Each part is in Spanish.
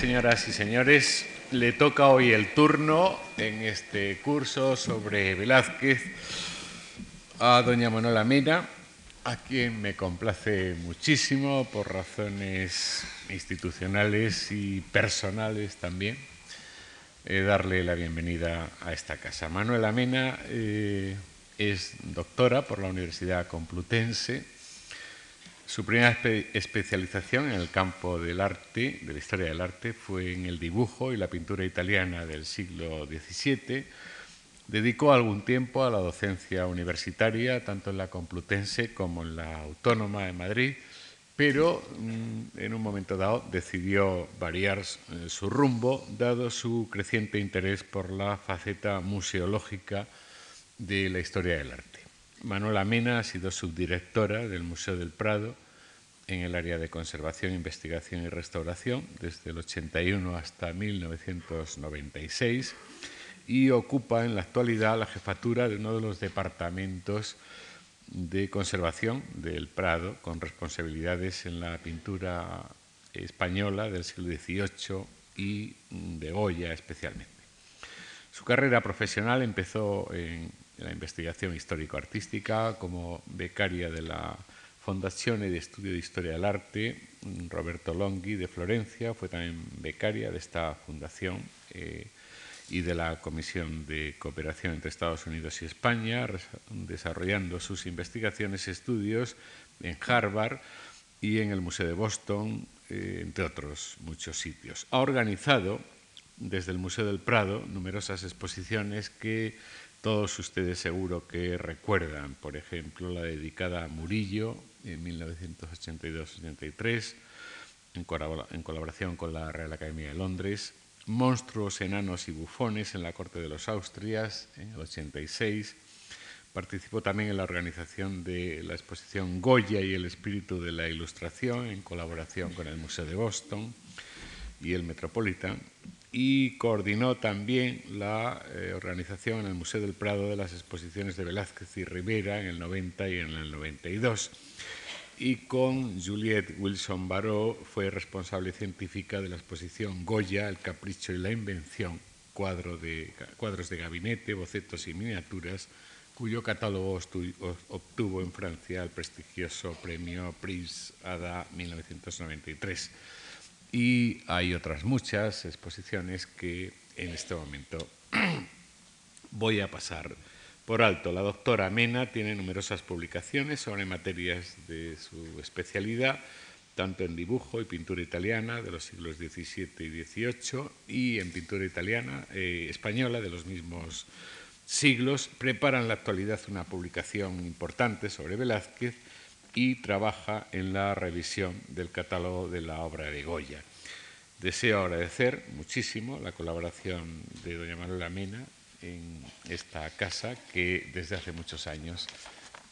señoras y señores. Le toca hoy el turno en este curso sobre Velázquez a doña Manuela Mena, a quien me complace muchísimo por razones institucionales y personales también, eh, darle la bienvenida a esta casa. Manuela Mena eh, es doctora por la Universidad Complutense su primera especialización en el campo del arte, de la historia del arte, fue en el dibujo y la pintura italiana del siglo XVII. Dedicó algún tiempo a la docencia universitaria, tanto en la Complutense como en la Autónoma de Madrid, pero mm, en un momento dado decidió variar eh, su rumbo, dado su creciente interés por la faceta museológica de la historia del arte. Manuela Mena ha sido subdirectora del Museo del Prado en el área de conservación, investigación y restauración desde el 81 hasta 1996 y ocupa en la actualidad la jefatura de uno de los departamentos de conservación del Prado, con responsabilidades en la pintura española del siglo XVIII y de Goya especialmente. Su carrera profesional empezó en la investigación histórico-artística como becaria de la Fondazione de Estudio de Historia del Arte, Roberto Longhi de Florencia, fue también becaria de esta fundación eh, y de la Comisión de Cooperación entre Estados Unidos y España, desarrollando sus investigaciones y estudios en Harvard y en el Museo de Boston, eh, entre otros muchos sitios. Ha organizado desde el Museo del Prado numerosas exposiciones que todos ustedes seguro que recuerdan, por ejemplo, la dedicada a Murillo en 1982-83, en, colaboración con la Real Academia de Londres, Monstruos, Enanos y Bufones en la Corte de los Austrias en el 86. Participó también en la organización de la exposición Goya y el espíritu de la ilustración en colaboración con el Museo de Boston y el Metropolitan y coordinó también la eh, organización en el Museo del Prado de las exposiciones de Velázquez y Rivera en el 90 y en el 92. Y con Juliette Wilson Baró fue responsable científica de la exposición Goya, El Capricho y la Invención, cuadro de, cuadros de gabinete, bocetos y miniaturas, cuyo catálogo obtuvo en Francia el prestigioso premio Prix Ada 1993 y hay otras muchas exposiciones que en este momento voy a pasar por alto. La doctora Mena tiene numerosas publicaciones sobre materias de su especialidad, tanto en dibujo y pintura italiana de los siglos XVII y XVIII y en pintura italiana eh, española de los mismos siglos. Prepara en la actualidad una publicación importante sobre Velázquez y trabaja en la revisión del catálogo de la obra de Goya. Deseo agradecer muchísimo la colaboración de doña Manuela Mena en esta casa que desde hace muchos años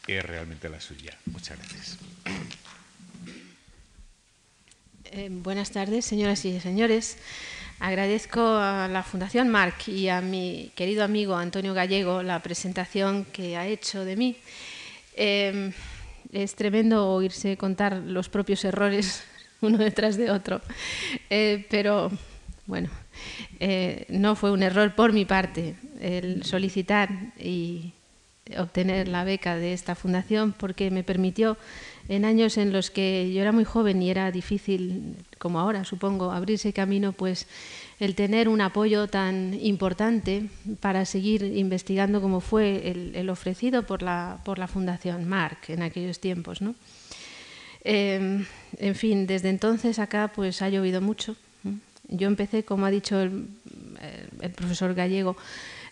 es realmente la suya. Muchas gracias. Eh, buenas tardes, señoras y señores. Agradezco a la Fundación Marc y a mi querido amigo Antonio Gallego la presentación que ha hecho de mí. Eh, es tremendo oírse contar los propios errores uno detrás de otro. Eh, pero bueno, eh, no fue un error por mi parte el solicitar y obtener la beca de esta fundación porque me permitió en años en los que yo era muy joven y era difícil, como ahora supongo, abrirse camino, pues el tener un apoyo tan importante para seguir investigando como fue el, ofrecido por la, por la Fundación Marc en aquellos tiempos. ¿no? Em, en fin, desde entonces acá pues ha llovido mucho. Yo empecé, como ha dicho el, profesor gallego,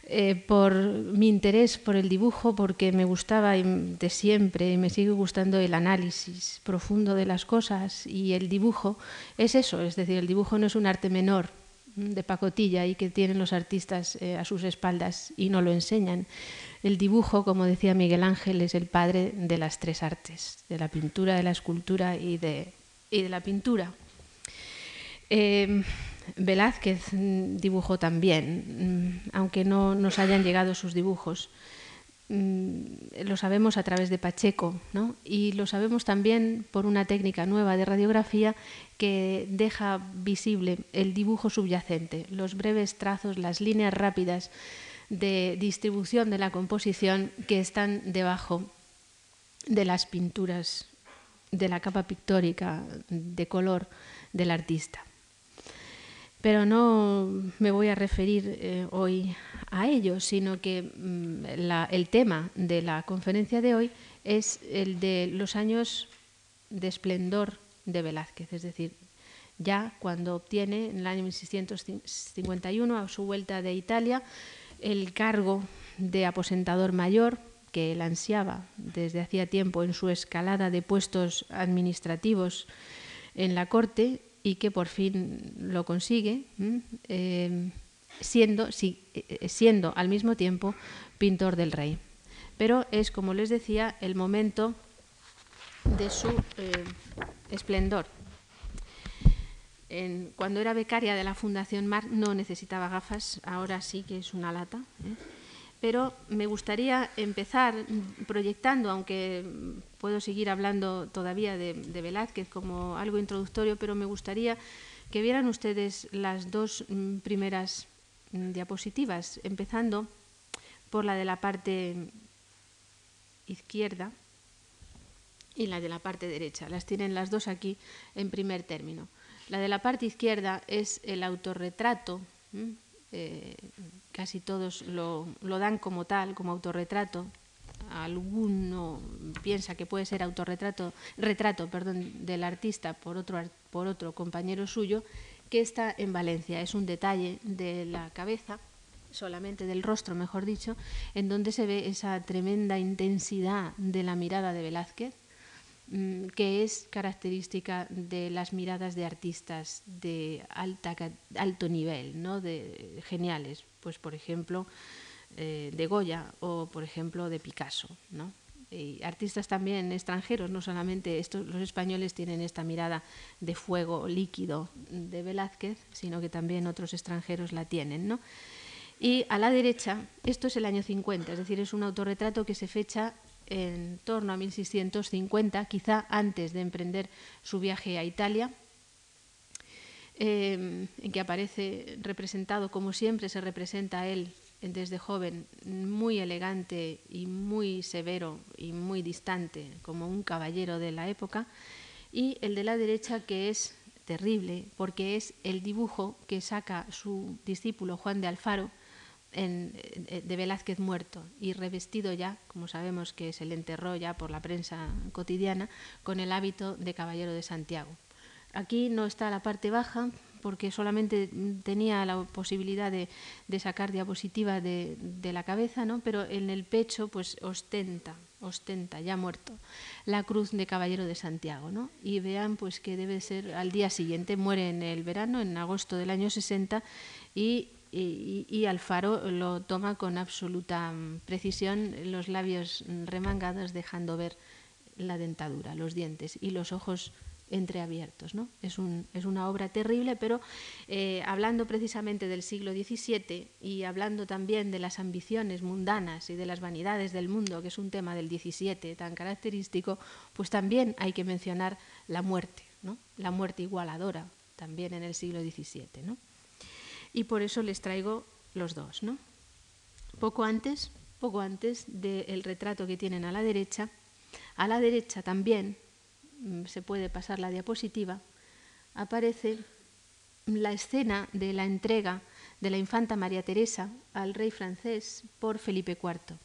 eh, por mi interés por el dibujo, porque me gustaba de siempre y me sigue gustando el análisis profundo de las cosas y el dibujo es eso, es decir, el dibujo no es un arte menor, de pacotilla y que tienen los artistas eh, a sus espaldas y no lo enseñan. El dibujo, como decía Miguel Ángel, es el padre de las tres artes, de la pintura, de la escultura y de, de la pintura. Eh, Velázquez dibujó también, mm, aunque no nos hayan llegado sus dibujos. Mm, lo sabemos a través de Pacheco, ¿no? y lo sabemos también por una técnica nueva de radiografía que deja visible el dibujo subyacente, los breves trazos, las líneas rápidas de distribución de la composición que están debajo de las pinturas, de la capa pictórica de color del artista. Pero no me voy a referir eh, hoy a ello, sino que mm, el tema de la conferencia de hoy es el de los años de esplendor de Velázquez, es decir, ya cuando obtiene en el año 1651 a su vuelta de Italia el cargo de aposentador mayor que él ansiaba desde hacía tiempo en su escalada de puestos administrativos en la corte y que por fin lo consigue, eh, siendo, eh, siendo al mismo tiempo pintor del rey. Pero es, como les decía, el momento de su eh, esplendor cuando era becaria de la Fundación Mar no necesitaba gafas, ahora sí que es una lata. Pero me gustaría empezar proyectando, aunque puedo seguir hablando todavía de, Velázquez como algo introductorio, pero me gustaría que vieran ustedes las dos mm, primeras mm, diapositivas, empezando por la de la parte izquierda y la de la parte derecha. Las tienen las dos aquí en primer término. La de la parte izquierda es el autorretrato. Casi todos lo, dan como tal, como autorretrato. Alguno piensa que puede ser autorretrato, retrato, perdón, del artista por otro, por otro compañero suyo, que está en Valencia. Es un detalle de la cabeza, solamente del rostro, mejor dicho, en donde se ve esa tremenda intensidad de la mirada de Velázquez que es característica de las miradas de artistas de alto nivel, ¿no? de geniales, pues por ejemplo eh, de Goya o por ejemplo de Picasso. ¿no? Y artistas también extranjeros, no solamente estos, los españoles tienen esta mirada de fuego líquido de Velázquez, sino que también otros extranjeros la tienen. ¿no? Y a la derecha, esto es el año 50, es decir, es un autorretrato que se fecha en torno a 1650, quizá antes de emprender su viaje a Italia, em, en que aparece representado, como siempre se representa a él desde joven, muy elegante y muy severo y muy distante, como un caballero de la época, y el de la derecha que es terrible, porque es el dibujo que saca su discípulo Juan de Alfaro, de Velázquez muerto y revestido ya, como sabemos que se le enterró ya por la prensa cotidiana, con el hábito de caballero de Santiago. Aquí no está la parte baja porque solamente tenía la posibilidad de, sacar diapositiva de, la cabeza, ¿no? pero en el pecho pues ostenta, ostenta, ya muerto, la cruz de caballero de Santiago. ¿no? Y vean pues que debe ser al día siguiente, muere en el verano, en agosto del año 60, y y, Alfaro lo toma con absoluta mm, precisión, los labios remangados dejando ver la dentadura, los dientes y los ojos entreabiertos. ¿no? Es, una obra terrible, pero eh, hablando precisamente del siglo XVII y hablando también de las ambiciones mundanas y de las vanidades del mundo, que es un tema del XVII tan característico, pues también hay que mencionar la muerte, ¿no? la muerte igualadora también en el siglo XVII. ¿no? Y por eso les traigo los dos. ¿no? Poco antes, poco antes del retrato que tienen a la derecha, a la derecha también, mm, se puede pasar la diapositiva, aparece la escena de la entrega de la infanta María Teresa al rey francés por Felipe IV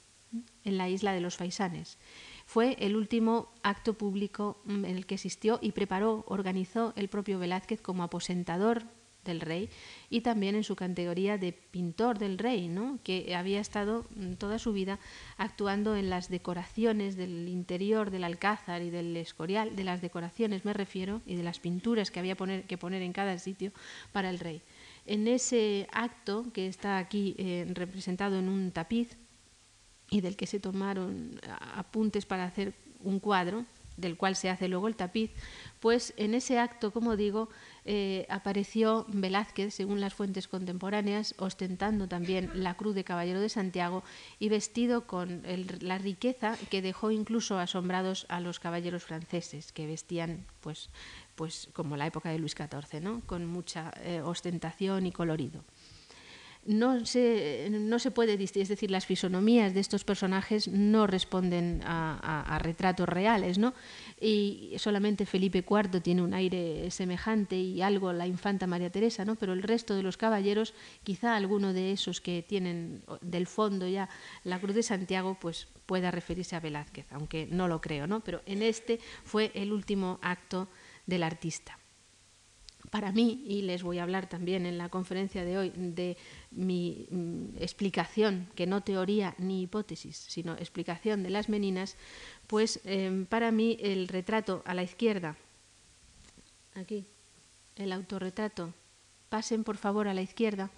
en la isla de los Faisanes. Fue el último acto público mm, en el que asistió y preparó, organizó el propio Velázquez como aposentador del rey y también en su categoría de pintor del rey, ¿no? que había estado mm, toda su vida actuando en las decoraciones del interior del alcázar y del escorial, de las decoraciones me refiero, y de las pinturas que había que poner en cada sitio para el rey. En ese acto, que está aquí eh, representado en un tapiz y del que se tomaron apuntes para hacer un cuadro, del cual se hace luego el tapiz, pues en ese acto, como digo, eh, apareció Velázquez, según las fuentes contemporáneas, ostentando también la cruz de Caballero de Santiago y vestido con la riqueza que dejó incluso asombrados a los caballeros franceses, que vestían pues, pues como la época de Luis XIV, ¿no? con mucha eh, ostentación y colorido no se, no se puede distinguir, es decir, las fisonomías de estos personajes no responden a, retratos reales, ¿no? Y solamente Felipe IV tiene un aire semejante y algo la infanta María Teresa, ¿no? Pero el resto de los caballeros, quizá alguno de esos que tienen del fondo ya la Cruz de Santiago, pues pueda referirse a Velázquez, aunque no lo creo, ¿no? Pero en este fue el último acto del artista para mí, y les voy a hablar también en la conferencia de hoy de mi mm, explicación, que no teoría ni hipótesis, sino explicación de las meninas, pues em, para mí el retrato a la izquierda, aquí, el autorretrato, pasen por favor a la izquierda,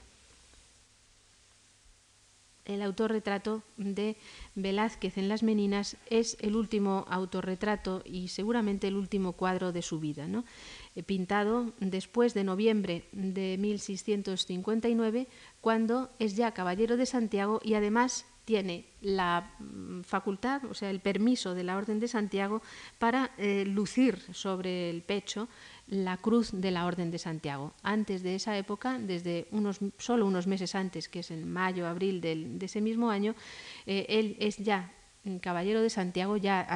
el autorretrato de Velázquez en las Meninas es el último autorretrato y seguramente el último cuadro de su vida. ¿no? Eh, pintado después de noviembre de 1659, cuando es ya caballero de Santiago y además tiene la mm, facultad, o sea, el permiso de la Orden de Santiago para eh, lucir sobre el pecho la cruz de la Orden de Santiago. Antes de esa época, desde unos, solo unos meses antes, que es en mayo, abril de ese mismo año, eh, él es ya caballero de Santiago, ya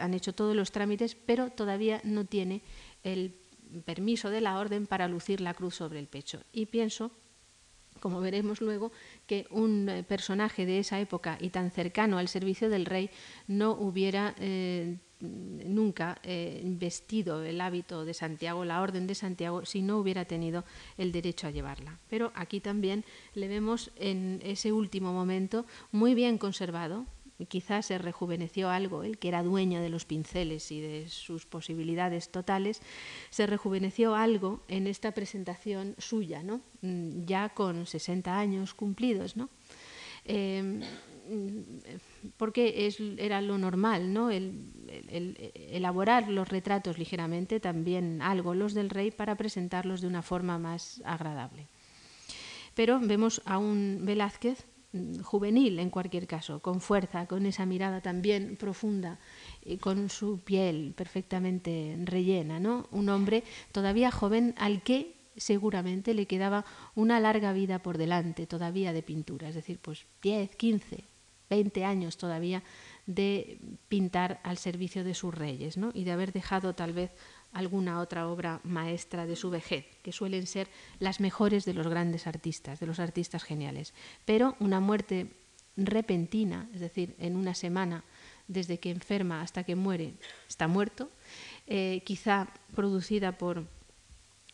han hecho todos los trámites, pero todavía no tiene el permiso de la orden para lucir la cruz sobre el pecho. Y pienso, como veremos luego, que un eh, personaje de esa época y tan cercano al servicio del rey no hubiera eh, nunca eh, vestido el hábito de Santiago, la orden de Santiago, si no hubiera tenido el derecho a llevarla. Pero aquí también le vemos en ese último momento muy bien conservado, quizás se rejuveneció algo, el que era dueño de los pinceles y de sus posibilidades totales, se rejuveneció algo en esta presentación suya, ¿no? Mm, ya con 60 años cumplidos. ¿no? Em, porque es, era lo normal, ¿no? El, elaborar los retratos ligeramente, también algo los del rey, para presentarlos de una forma más agradable. Pero vemos a un Velázquez juvenil en cualquier caso, con fuerza, con esa mirada también profunda y con su piel perfectamente rellena, ¿no? Un hombre todavía joven al que seguramente le quedaba una larga vida por delante todavía de pintura, es decir, pues 10, 15, 20 años todavía de pintar al servicio de sus reyes, ¿no? Y de haber dejado tal vez alguna otra obra maestra de su vejez, que suelen ser las mejores de los grandes artistas, de los artistas geniales. Pero una muerte repentina, es decir, en una semana, desde que enferma hasta que muere, está muerto, eh, quizá producida por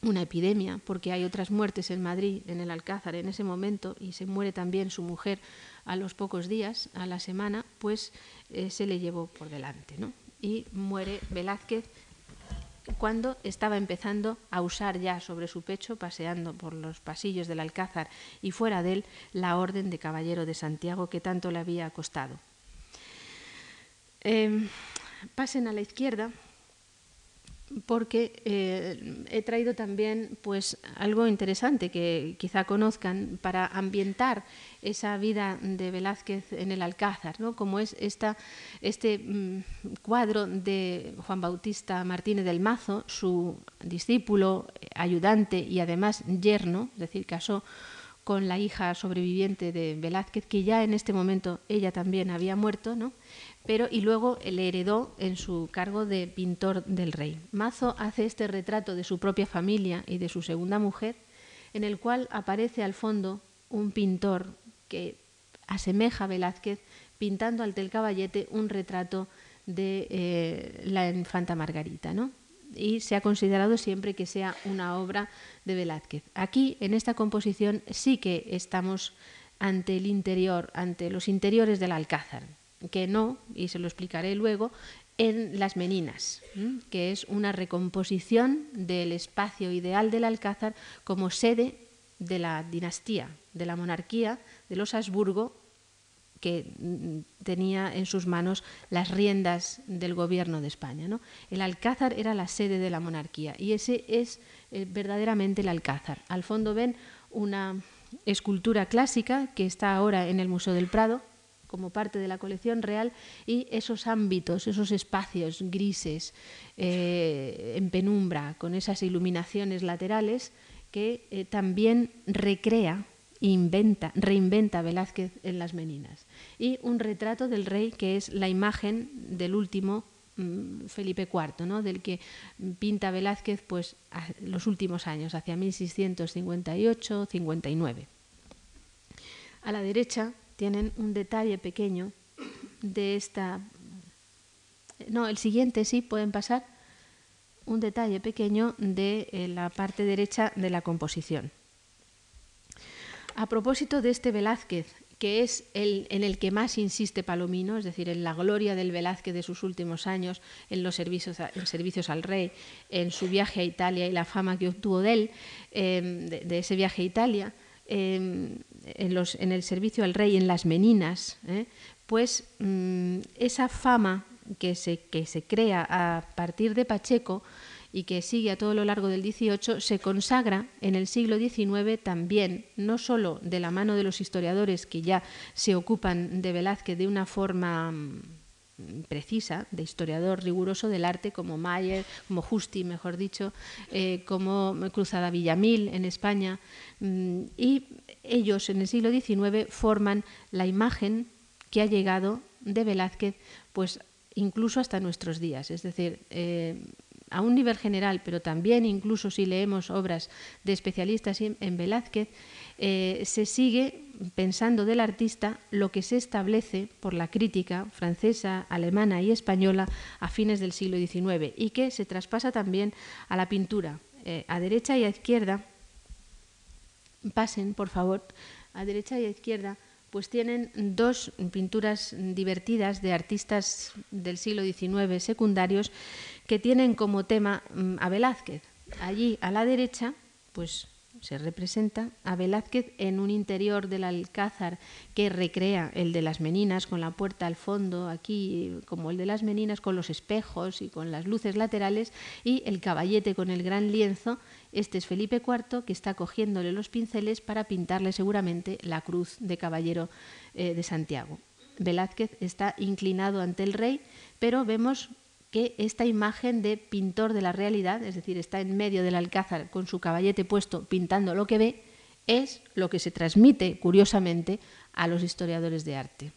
una epidemia, porque hay otras muertes en Madrid, en el Alcázar, en ese momento, y se muere también su mujer a los pocos días, a la semana, pues eh, se le llevó por delante. ¿no? Y muere Velázquez cuando estaba empezando a usar ya sobre su pecho, paseando por los pasillos del Alcázar y fuera de él, la orden de Caballero de Santiago que tanto le había costado. Em, pasen a la izquierda porque eh, he traído también pues algo interesante que quizá conozcan para ambientar esa vida de Velázquez en el Alcázar, ¿no? como es esta, este mm, cuadro de Juan Bautista Martínez del Mazo, su discípulo, ayudante y además yerno, es decir, casó con la hija sobreviviente de Velázquez, que ya en este momento ella también había muerto, ¿no? Pero y luego le heredó en su cargo de pintor del rey. Mazo hace este retrato de su propia familia y de su segunda mujer, en el cual aparece al fondo un pintor que asemeja a Velázquez pintando ante el caballete un retrato de eh, la infanta Margarita, ¿no? y se ha considerado siempre que sea una obra de Velázquez. Aquí, en esta composición, sí que estamos ante el interior, ante los interiores del Alcázar, que no, y se lo explicaré luego, en Las Meninas, que es una recomposición del espacio ideal del Alcázar como sede de la dinastía, de la monarquía de los Habsburgo, que mm, tenía en sus manos las riendas del gobierno de España. ¿no? El Alcázar era la sede de la monarquía y ese es eh, verdaderamente el Alcázar. Al fondo ven una escultura clásica que está ahora en el Museo del Prado como parte de la colección real y esos ámbitos, esos espacios grises eh, en penumbra con esas iluminaciones laterales que eh, también recrea inventa, reinventa Velázquez en las Meninas. Y un retrato del rey que es la imagen del último mm, Felipe IV, ¿no? del que pinta Velázquez pues, los últimos años, hacia 1658-59. A la derecha tienen un detalle pequeño de esta... No, el siguiente sí, pueden pasar. Un detalle pequeño de eh, la parte derecha de la composición. A propósito de este Velázquez, que es el en el que más insiste Palomino, es decir, en la gloria del Velázquez de sus últimos años, en los servicios, servicios al rey, en su viaje a Italia y la fama que obtuvo de él, em, de, ese viaje a Italia, en, el servicio al rey, en las meninas, ¿eh? pues mm, esa fama que se, que se crea a partir de Pacheco, y que sigue a todo lo largo del XVIII, se consagra en el siglo XIX también, no solo de la mano de los historiadores que ya se ocupan de Velázquez de una forma mm, precisa, de historiador riguroso del arte, como Mayer, como Justi, mejor dicho, eh, como Cruzada Villamil en España, mm, y ellos en el siglo XIX forman la imagen que ha llegado de Velázquez, pues incluso hasta nuestros días. Es decir, eh, a un nivel general, pero también incluso si leemos obras de especialistas en Velázquez, eh, se sigue pensando del artista lo que se establece por la crítica francesa, alemana y española a fines del siglo XIX y que se traspasa también a la pintura. Eh, a derecha y a izquierda, pasen por favor, a derecha y a izquierda, pues tienen dos pinturas divertidas de artistas del siglo XIX secundarios que tienen como tema mm, a Velázquez. Allí a la derecha, pues se representa a Velázquez en un interior del alcázar que recrea el de las meninas, con la puerta al fondo, aquí como el de las meninas, con los espejos y con las luces laterales, y el caballete con el gran lienzo. Este es Felipe IV, que está cogiéndole los pinceles para pintarle seguramente la cruz de caballero eh, de Santiago. Velázquez está inclinado ante el rey, pero vemos que esta imagen de pintor de la realidad, es decir, está en medio del alcázar con su caballete puesto pintando lo que ve, es lo que se transmite, curiosamente, a los historiadores de arte.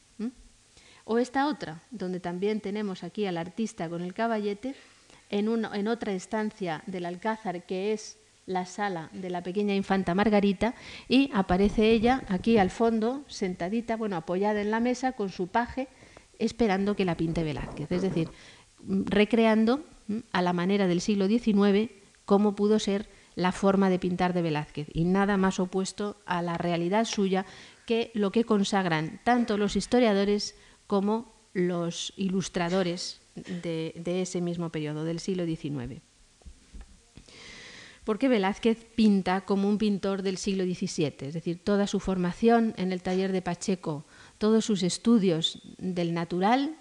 O esta otra, donde también tenemos aquí al artista con el caballete, en, en otra estancia del alcázar que es la sala de la pequeña infanta Margarita y aparece ella aquí al fondo, sentadita, bueno, apoyada en la mesa con su paje, esperando que la pinte Velázquez. Es decir, recreando a la manera del siglo XIX cómo pudo ser la forma de pintar de Velázquez. Y nada más opuesto a la realidad suya que lo que consagran tanto los historiadores como los ilustradores de, ese mismo periodo, del siglo XIX. Porque Velázquez pinta como un pintor del siglo XVII, es decir, toda su formación en el taller de Pacheco, todos sus estudios del natural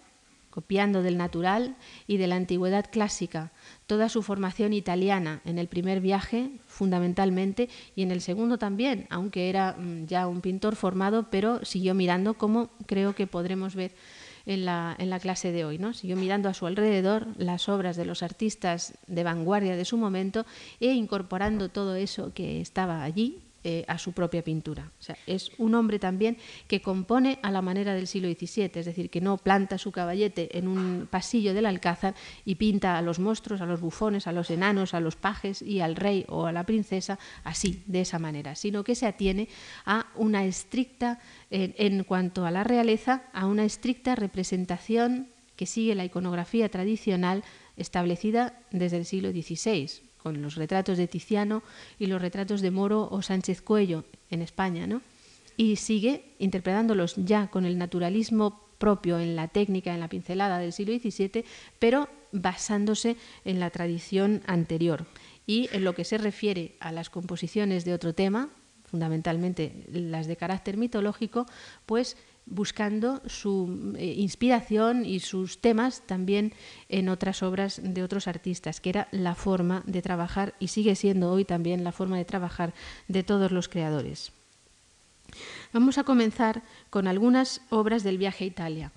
copiando del natural y de la antigüedad clásica, toda su formación italiana en el primer viaje fundamentalmente y en el segundo también, aunque era mm, ya un pintor formado, pero siguió mirando como creo que podremos ver en la, en la clase de hoy. ¿no? Siguió mirando a su alrededor las obras de los artistas de vanguardia de su momento e incorporando todo eso que estaba allí eh, a su propia pintura. O sea, es un hombre también que compone a la manera del siglo XVII, es decir, que no planta su caballete en un pasillo del alcázar y pinta a los monstruos, a los bufones, a los enanos, a los pajes y al rey o a la princesa así, de esa manera, sino que se atiene a una estricta, en cuanto a la realeza, a una estricta representación que sigue la iconografía tradicional establecida desde el siglo XVI, con los retratos de Tiziano y los retratos de Moro o Sánchez Cuello en España, ¿no? Y sigue interpretándolos ya con el naturalismo propio en la técnica, en la pincelada del siglo XVII, pero basándose en la tradición anterior. Y en lo que se refiere a las composiciones de otro tema, fundamentalmente las de carácter mitológico, pues buscando su eh, inspiración y sus temas también en otras obras de otros artistas, que era la forma de trabajar y sigue siendo hoy también la forma de trabajar de todos los creadores. Vamos a comenzar con algunas obras del viaje a Italia.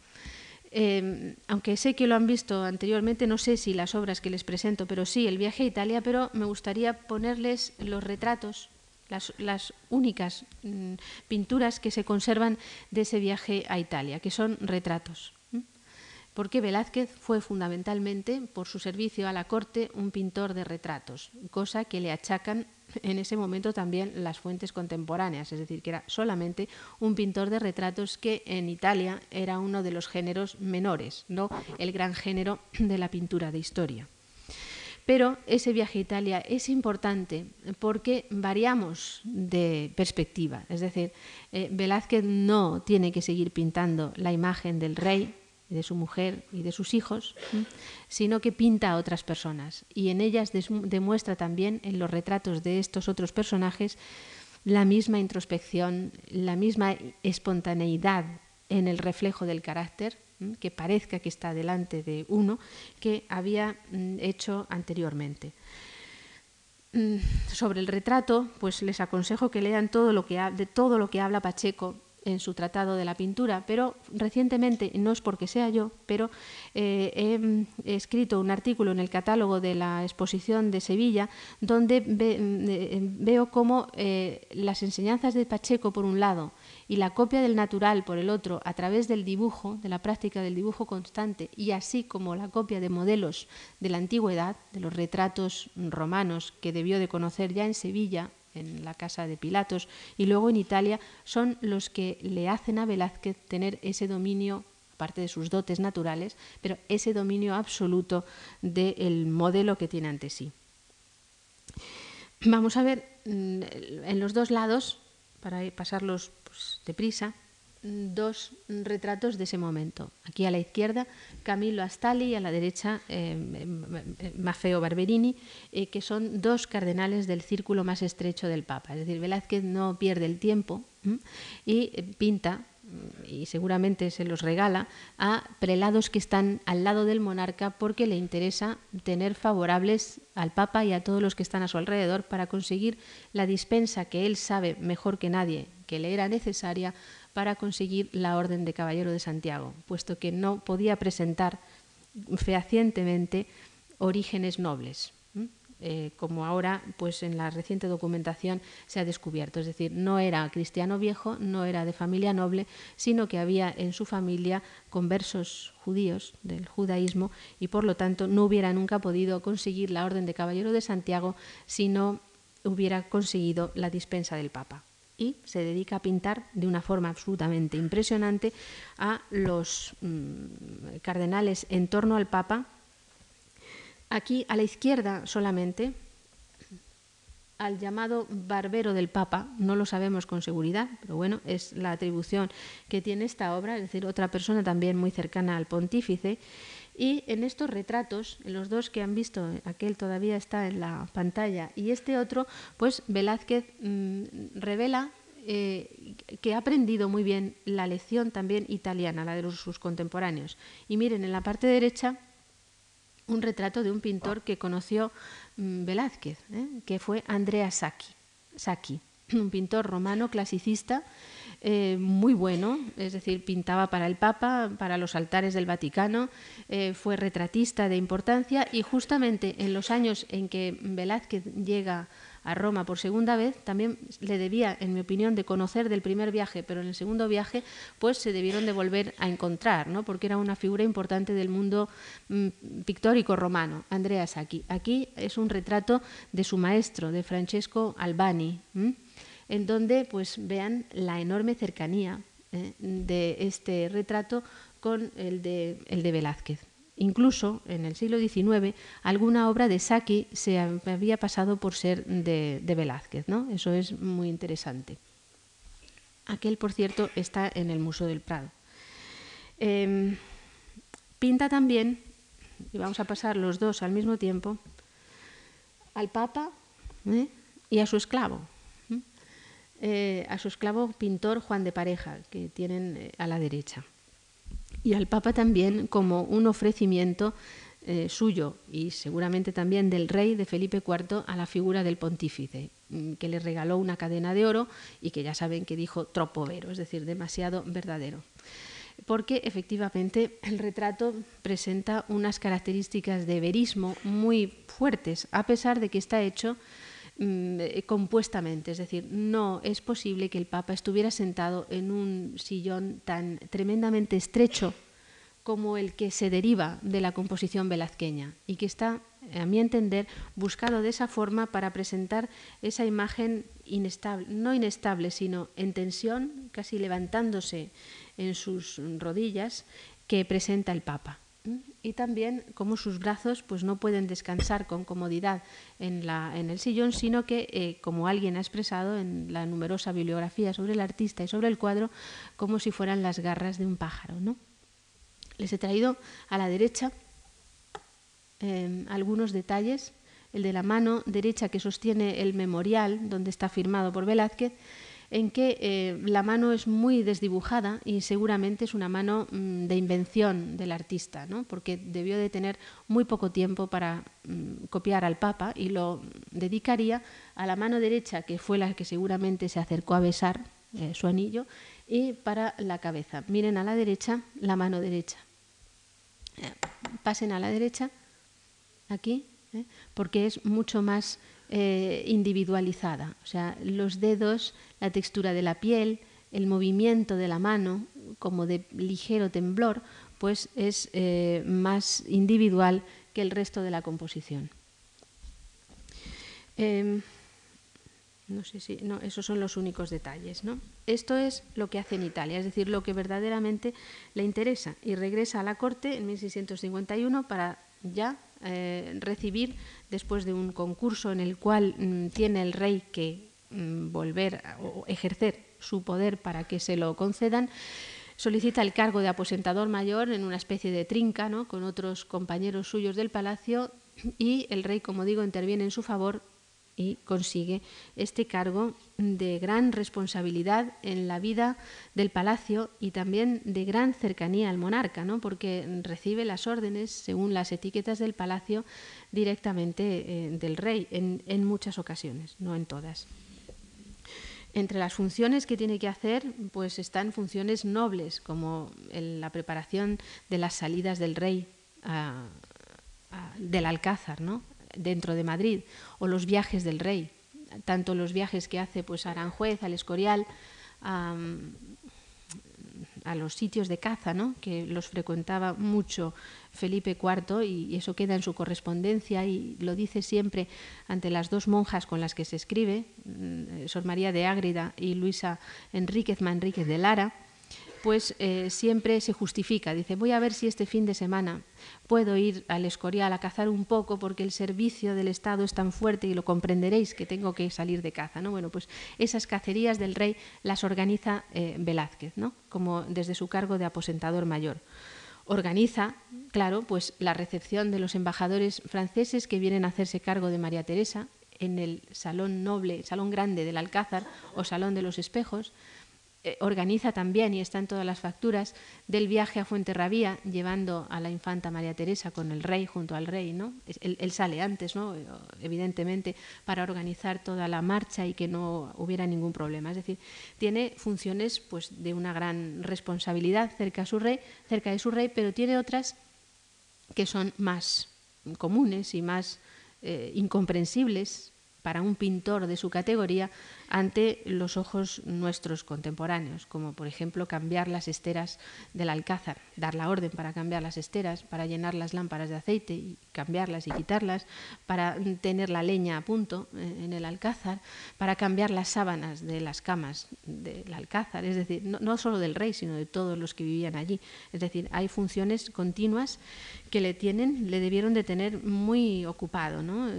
Em, aunque sé que lo han visto anteriormente, no sé si las obras que les presento, pero sí el viaje a Italia, pero me gustaría ponerles los retratos las, únicas mm, pinturas que se conservan de ese viaje a Italia, que son retratos. Porque Velázquez fue fundamentalmente, por su servicio a la corte, un pintor de retratos, cosa que le achacan en ese momento también las fuentes contemporáneas, es decir, que era solamente un pintor de retratos que en Italia era uno de los géneros menores, no el gran género de la pintura de historia. Pero ese viaje a Italia es importante porque variamos de perspectiva. Es decir, eh, Velázquez no tiene que seguir pintando la imagen del rey, de su mujer y de sus hijos, sino que pinta a otras personas. Y en ellas demuestra también, en los retratos de estos otros personajes, la misma introspección, la misma espontaneidad en el reflejo del carácter que parezca que está delante de uno que había mm, hecho anteriormente. Mm, sobre el retrato, pues les aconsejo que lean todo lo que, de todo lo que habla Pacheco en su tratado de la pintura, pero recientemente, no es porque sea yo, pero eh, he, mm, escrito un artículo en el catálogo de la exposición de Sevilla donde eh, veo cómo eh, las enseñanzas de Pacheco, por un lado, y la copia del natural, por el otro, a través del dibujo, de la práctica del dibujo constante, y así como la copia de modelos de la antigüedad, de los retratos romanos que debió de conocer ya en Sevilla en la casa de Pilatos y luego en Italia, son los que le hacen a Velázquez tener ese dominio, aparte de sus dotes naturales, pero ese dominio absoluto del modelo que tiene ante sí. Vamos a ver mm, en los dos lados, para pasarlos pues, deprisa, dos retratos de ese momento. Aquí a la izquierda Camilo Astali y a la derecha eh, Maffeo Barberini, eh, que son dos cardenales del círculo más estrecho del Papa. Es decir, Velázquez no pierde el tiempo y eh, pinta y seguramente se los regala a prelados que están al lado del monarca porque le interesa tener favorables al Papa y a todos los que están a su alrededor para conseguir la dispensa que él sabe mejor que nadie que le era necesaria para conseguir la Orden de Caballero de Santiago, puesto que no podía presentar fehacientemente orígenes nobles. Eh, como ahora pues en la reciente documentación se ha descubierto. Es decir, no era cristiano viejo, no era de familia noble, sino que había en su familia conversos judíos del judaísmo y por lo tanto no hubiera nunca podido conseguir la orden de caballero de Santiago si no hubiera conseguido la dispensa del Papa. Y se dedica a pintar de una forma absolutamente impresionante a los mm, cardenales en torno al Papa, Aquí a la izquierda solamente, al llamado barbero del Papa, no lo sabemos con seguridad, pero bueno, es la atribución que tiene esta obra, es decir, otra persona también muy cercana al pontífice. Y en estos retratos, en los dos que han visto, aquel todavía está en la pantalla y este otro, pues Velázquez mm, revela eh, que ha aprendido muy bien la lección también italiana, la de sus contemporáneos. Y miren, en la parte derecha un retrato de un pintor que conoció mm, Velázquez, ¿eh? que fue Andrea Sacchi, un pintor romano clasicista eh, muy bueno, es decir, pintaba para el Papa, para los altares del Vaticano, eh, fue retratista de importancia y justamente en los años en que Velázquez llega a Roma por segunda vez, también le debía, en mi opinión, de conocer del primer viaje, pero en el segundo viaje, pues se debieron de volver a encontrar, ¿no? porque era una figura importante del mundo mm, pictórico romano, Andrea Sacchi. Aquí es un retrato de su maestro, de Francesco Albani, en donde pues vean la enorme cercanía ¿eh? de este retrato con el de, el de Velázquez. Incluso en el siglo XIX alguna obra de Saki se había pasado por ser de, Velázquez, ¿no? Eso es muy interesante. Aquel, por cierto, está en el Museo del Prado. Em, pinta también, y vamos a pasar los dos al mismo tiempo, al Papa ¿eh? y a su esclavo. Eh, a su esclavo pintor Juan de Pareja, que tienen eh, a la derecha. Y al Papa también como un ofrecimiento eh, suyo y seguramente también del rey de Felipe IV a la figura del pontífice, mm, que le regaló una cadena de oro y que ya saben que dijo troppo vero, es decir, demasiado verdadero. Porque efectivamente el retrato presenta unas características de verismo muy fuertes, a pesar de que está hecho mm, eh, compuestamente, es decir, no es posible que el Papa estuviera sentado en un sillón tan tremendamente estrecho como el que se deriva de la composición velazqueña y que está, a mi entender, buscado de esa forma para presentar esa imagen inestable, no inestable, sino en tensión, casi levantándose en sus rodillas, que presenta el Papa. Y también como sus brazos pues, no pueden descansar con comodidad en, la, en el sillón, sino que, eh, como alguien ha expresado en la numerosa bibliografía sobre el artista y sobre el cuadro, como si fueran las garras de un pájaro. ¿no? Les he traído a la derecha em, algunos detalles. El de la mano derecha que sostiene el memorial, donde está firmado por Velázquez, en que eh, la mano es muy desdibujada y seguramente es una mano mm, de invención del artista, ¿no? porque debió de tener muy poco tiempo para mm, copiar al Papa y lo dedicaría a la mano derecha, que fue la que seguramente se acercó a besar eh, su anillo, y para la cabeza. Miren a la derecha, la mano derecha. Eh, pasen a la derecha, aquí, porque es mucho más eh, individualizada. O sea, los dedos, la textura de la piel, el movimiento de la mano, como de ligero temblor, pues es más individual que el resto de la composición. Em, no sé si, no, esos son los únicos detalles, ¿no? Esto es lo que hace en Italia, es decir, lo que verdaderamente le interesa y regresa a la corte en 1651 para ya eh, recibir, después de un concurso en el cual mm, tiene el rey que mm, volver o ejercer su poder para que se lo concedan, solicita el cargo de aposentador mayor en una especie de trinca ¿no? con otros compañeros suyos del palacio y el rey, como digo, interviene en su favor y consigue este cargo de gran responsabilidad en la vida del palacio y también de gran cercanía al monarca, ¿no? porque recibe las órdenes, según las etiquetas del palacio, directamente eh, del rey en, en muchas ocasiones, no en todas. Entre las funciones que tiene que hacer, pues están funciones nobles, como la preparación de las salidas del rey del Alcázar, ¿no? Dentro de Madrid, o los viajes del rey, tanto los viajes que hace pues, a Aranjuez, al Escorial, a, los sitios de caza, ¿no? que los frecuentaba mucho Felipe IV y, eso queda en su correspondencia y lo dice siempre ante las dos monjas con las que se escribe, mm, Sor María de Ágreda y Luisa Enríquez Manríquez de Lara, pues eh, siempre se justifica. Dice, voy a ver si este fin de semana puedo ir al Escorial a cazar un poco porque el servicio del Estado es tan fuerte y lo comprenderéis que tengo que salir de caza. ¿no? Bueno, pues esas cacerías del rey las organiza eh, Velázquez, ¿no? como desde su cargo de aposentador mayor. Organiza, claro, pues la recepción de los embajadores franceses que vienen a hacerse cargo de María Teresa en el salón noble, salón grande del Alcázar o salón de los espejos, eh, organiza también, y está en todas las facturas, del viaje a Fuenterrabía, llevando a la infanta María Teresa con el rey, junto al rey. ¿no? Él, sale antes, ¿no? evidentemente, para organizar toda la marcha y que no hubiera ningún problema. Es decir, tiene funciones pues, de una gran responsabilidad cerca, su rey, cerca de su rey, pero tiene otras que son más comunes y más eh, incomprensibles para un pintor de su categoría ante los ojos nuestros contemporáneos, como por ejemplo cambiar las esteras del alcázar, dar la orden para cambiar las esteras, para llenar las lámparas de aceite y cambiarlas y quitarlas, para tener la leña a punto eh, en el alcázar, para cambiar las sábanas de las camas del alcázar, es decir, no, no solo del rey, sino de todos los que vivían allí. Es decir, hay funciones continuas que le tienen, le debieron de tener muy ocupado, ¿no?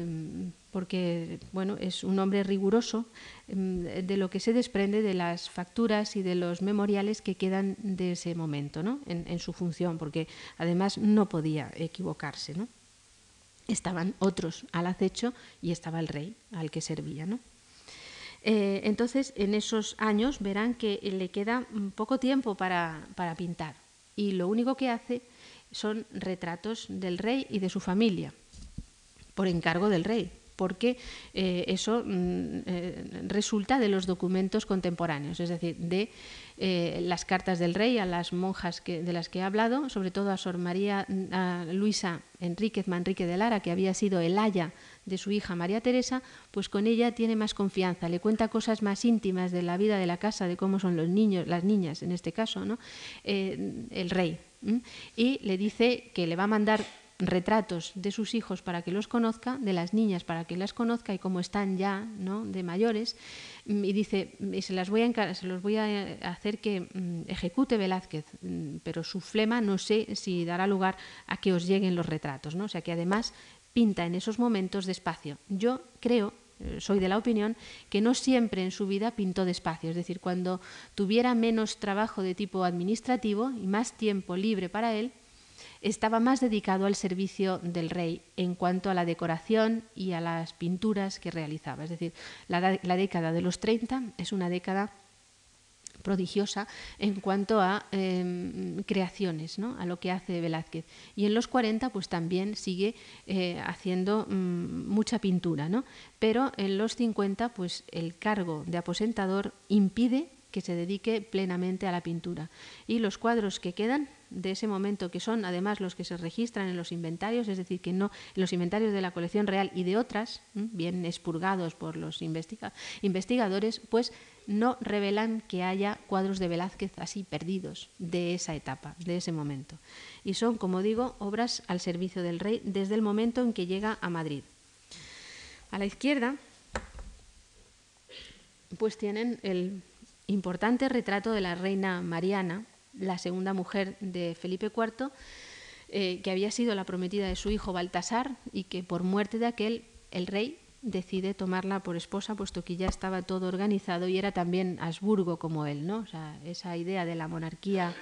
Porque bueno, es un hombre riguroso em, de lo que se desprende de las facturas y de los memoriales que quedan de ese momento ¿no? en, su función, porque además no podía equivocarse. ¿no? Estaban otros al acecho y estaba el rey al que servía. ¿no? Eh, entonces, en esos años verán que le queda poco tiempo para pintar y lo único que hace son retratos del rey y de su familia, por encargo del rey porque eh, eso mm, eh, resulta de los documentos contemporáneos, es decir, de eh, las cartas del rey a las monjas de las que he hablado, sobre todo a Sor María Luisa Enríquez Manrique de Lara, que había sido el aya de su hija María Teresa, pues con ella tiene más confianza, le cuenta cosas más íntimas de la vida de la casa, de cómo son los niños, las niñas en este caso, ¿no? el rey. Y le dice que le va a mandar retratos de sus hijos para que los conozca, de las niñas para que las conozca y como están ya ¿no? de mayores, mm, y dice, y se, las voy a se los voy a hacer que mm, ejecute Velázquez, mm, pero su flema no sé si dará lugar a que os lleguen los retratos, ¿no? o sea que además pinta en esos momentos despacio. Yo creo eh, soy de la opinión que no siempre en su vida pintó despacio, es decir, cuando tuviera menos trabajo de tipo administrativo y más tiempo libre para él, estaba más dedicado al servicio del rey en cuanto a la decoración y a las pinturas que realizaba. Es decir, la, década de los 30 es una década prodigiosa en cuanto a em, creaciones, ¿no? a lo que hace Velázquez. Y en los 40 pues también sigue eh, haciendo mm, mucha pintura, ¿no? pero en los 50 pues el cargo de aposentador impide que se dedique plenamente a la pintura. Y los cuadros que quedan de ese momento, que son además los que se registran en los inventarios, es decir, que no los inventarios de la colección real y de otras, bien expurgados por los investigadores, pues no revelan que haya cuadros de Velázquez así perdidos de esa etapa, de ese momento. Y son, como digo, obras al servicio del rey desde el momento en que llega a Madrid. A la izquierda, pues tienen el importante retrato de la reina Mariana, la segunda mujer de Felipe IV, eh, que había sido la prometida de su hijo Baltasar y que por muerte de aquel el rey decide tomarla por esposa, puesto que ya estaba todo organizado y era también Habsburgo como él, ¿no? O sea, esa idea de la monarquía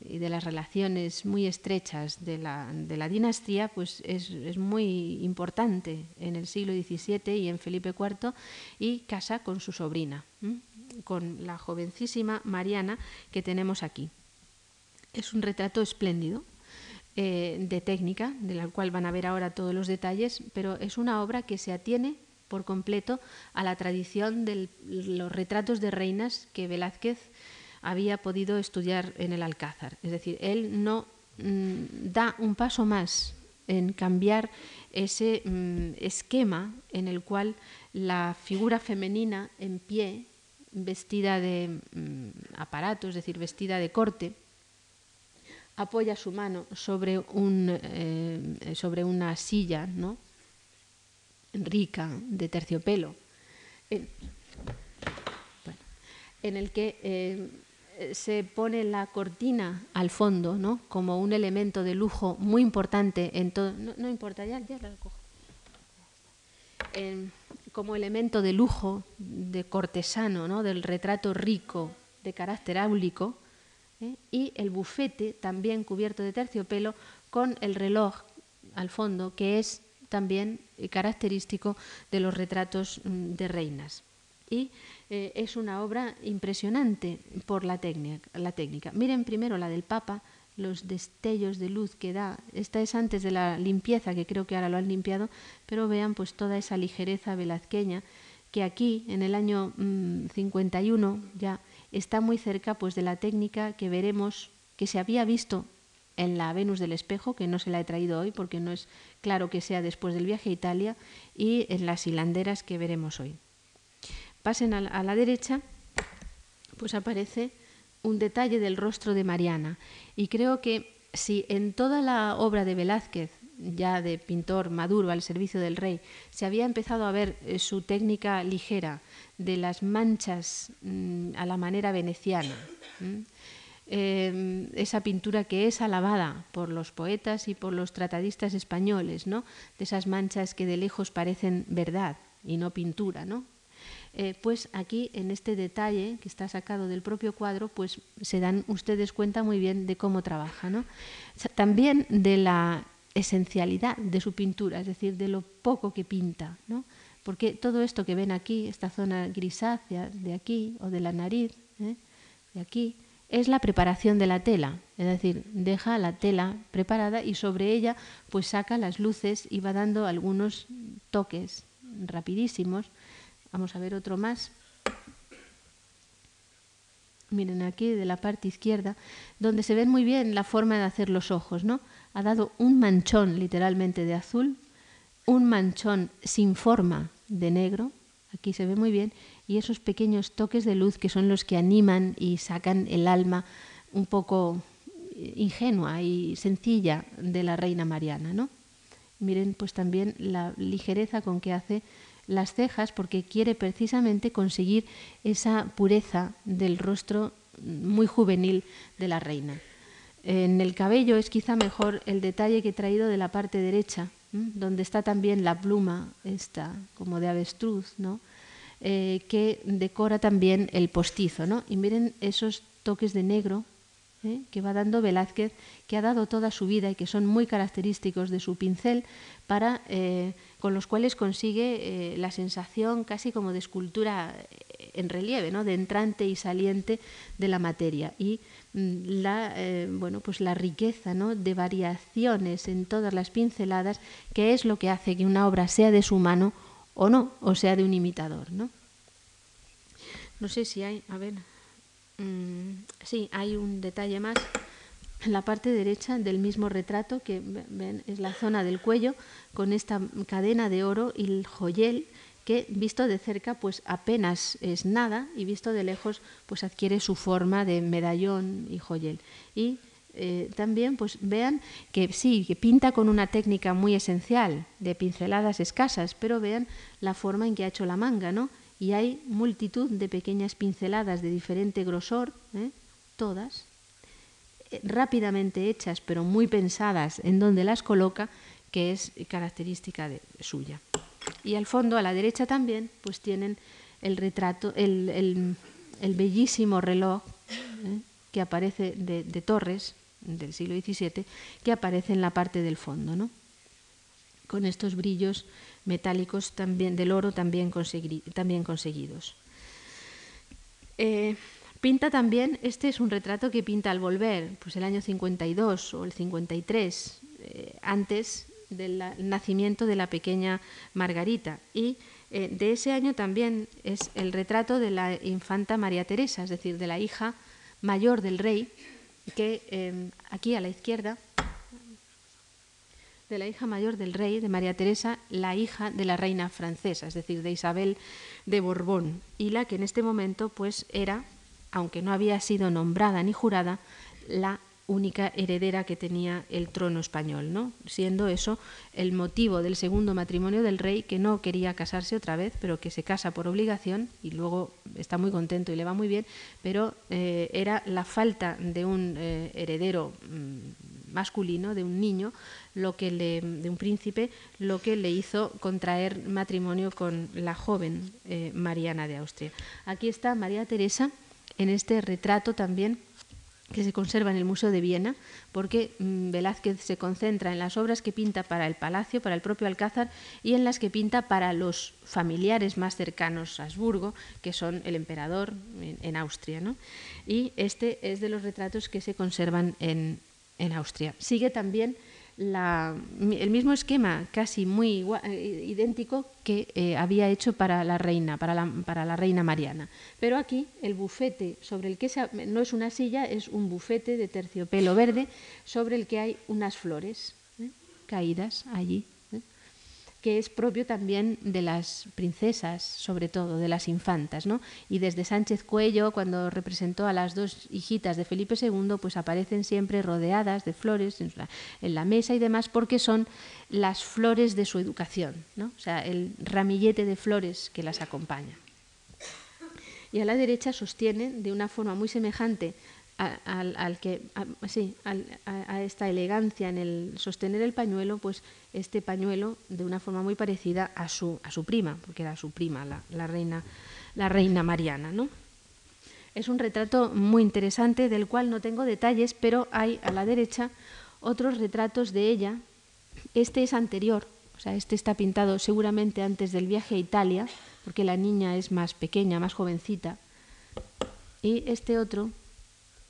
y de las relaciones muy estrechas de la, de la dinastía, pues es, es, muy importante en el siglo XVII y en Felipe IV y casa con su sobrina con la jovencísima Mariana que tenemos aquí. Es un retrato espléndido eh, de técnica, de la cual van a ver ahora todos los detalles, pero es una obra que se atiene por completo a la tradición de los retratos de reinas que Velázquez había podido estudiar en el Alcázar. Es decir, él no mm, da un paso más en cambiar ese mm, esquema en el cual la figura femenina en pie vestida de mm, aparato, es decir, vestida de corte, apoya su mano sobre, un, eh, sobre una silla ¿no? rica de terciopelo, en, el que eh, se pone la cortina al fondo ¿no? como un elemento de lujo muy importante en todo. No, importa, ya, ya la cojo como elemento de lujo, de cortesano, ¿no? del retrato rico de carácter áulico, ¿eh? y el bufete también cubierto de terciopelo con el reloj al fondo, que es también característico de los retratos mm, de reinas. Y eh, es una obra impresionante por la técnica, la técnica. Miren primero la del Papa, los destellos de luz que da. Esta es antes de la limpieza, que creo que ahora lo han limpiado, pero vean pues toda esa ligereza velazqueña que aquí en el año 51 mm, ya está muy cerca pues de la técnica que veremos que se había visto en la Venus del espejo, que no se la he traído hoy porque no es claro que sea después del viaje a Italia, y en las hilanderas que veremos hoy. Pasen a la derecha, pues aparece un detalle del rostro de Mariana. Y creo que si en toda la obra de Velázquez, ya de pintor maduro al servicio del rey, se había empezado a ver eh, su técnica ligera de las manchas mm, a la manera veneciana, em, esa pintura que es alabada por los poetas y por los tratadistas españoles, ¿no? de esas manchas que de lejos parecen verdad y no pintura, ¿no? Eh, pues aquí en este detalle que está sacado del propio cuadro, pues se dan ustedes cuenta muy bien de cómo trabaja. ¿no? También de la esencialidad de su pintura, es decir, de lo poco que pinta. ¿no? porque todo esto que ven aquí, esta zona grisácea de aquí o de la nariz, ¿eh? de aquí, es la preparación de la tela, es decir, deja la tela preparada y sobre ella pues saca las luces y va dando algunos toques rapidísimos. Vamos a ver otro más. Miren aquí de la parte izquierda, donde se ven muy bien la forma de hacer los ojos, ¿no? Ha dado un manchón literalmente de azul, un manchón sin forma de negro, aquí se ve muy bien, y esos pequeños toques de luz que son los que animan y sacan el alma un poco ingenua y sencilla de la reina Mariana, ¿no? Miren pues también la ligereza con que hace las cejas porque quiere precisamente conseguir esa pureza del rostro muy juvenil de la reina. En el cabello es quizá mejor el detalle que he traído de la parte derecha, donde está también la pluma, esta como de avestruz, ¿no? Eh, que decora también el postizo. ¿no? Y miren esos toques de negro ¿eh? que va dando Velázquez, que ha dado toda su vida y que son muy característicos de su pincel, para, eh, con los cuales consigue la sensación casi como de escultura en relieve, ¿no? de entrante y saliente de la materia. Y mm, la, bueno, pues la riqueza ¿no? de variaciones en todas las pinceladas, que es lo que hace que una obra sea de su mano o no, o sea de un imitador, ¿no? No sé si hay, a ver, mm, sí, hay un detalle más en la parte derecha del mismo retrato, que ven, es la zona del cuello, con esta cadena de oro y el joyel, que visto de cerca pues apenas es nada y visto de lejos pues adquiere su forma de medallón y joyel. Y eh, también pues vean que sí, que pinta con una técnica muy esencial de pinceladas escasas, pero vean la forma en que ha hecho la manga, ¿no? Y hay multitud de pequeñas pinceladas de diferente grosor, ¿eh? todas, rápidamente hechas, pero muy pensadas en donde las coloca, que es característica suya. Y al fondo, a la derecha también, pues tienen el retrato, el, bellísimo reloj que aparece de Torres, del siglo XVII que aparece en la parte del fondo, ¿no? con estos brillos metálicos también del oro también, también conseguidos. Eh, pinta también, este es un retrato que pinta al volver, pues el año 52 o el 53, eh, antes del nacimiento de la pequeña Margarita. Y eh, de ese año también es el retrato de la infanta María Teresa, es decir, de la hija mayor del rey, que em, aquí a la izquierda, de la hija mayor del rey, de María Teresa, la hija de la reina francesa, es decir, de Isabel de Borbón, y la que en este momento pues era, aunque no había sido nombrada ni jurada, la única heredera que tenía el trono español, ¿no? siendo eso el motivo del segundo matrimonio del rey, que no quería casarse otra vez, pero que se casa por obligación y luego está muy contento y le va muy bien, pero eh, era la falta de un eh, heredero mm, masculino, de un niño, lo que le, de un príncipe, lo que le hizo contraer matrimonio con la joven eh, Mariana de Austria. Aquí está María Teresa en este retrato también que se conserva en el Museo de Viena, porque mm, Velázquez se concentra en las obras que pinta para el palacio, para el propio Alcázar, y en las que pinta para los familiares más cercanos a Habsburgo, que son el emperador en, Austria. ¿no? Y este es de los retratos que se conservan en, en Austria. Sigue también el mismo esquema, casi muy eh, idéntico, que eh, había hecho para la reina, para la, reina Mariana. Pero aquí el bufete sobre el que no es una silla, es un bufete de terciopelo verde sobre el que hay unas flores ¿eh? caídas allí que es propio también de las princesas, sobre todo, de las infantas. ¿no? Y desde Sánchez Cuello, cuando representó a las dos hijitas de Felipe II, pues aparecen siempre rodeadas de flores en la mesa y demás, porque son las flores de su educación, ¿no? o sea, el ramillete de flores que las acompaña. Y a la derecha sostienen, de una forma muy semejante al, que, sí, a, esta elegancia en el sostener el pañuelo, pues este pañuelo de una forma muy parecida a su, a su prima, porque era su prima, la, reina, la reina Mariana. ¿no? Es un retrato muy interesante del cual no tengo detalles, pero hay a la derecha otros retratos de ella. Este es anterior, o sea, este está pintado seguramente antes del viaje a Italia, porque la niña es más pequeña, más jovencita. Y este otro,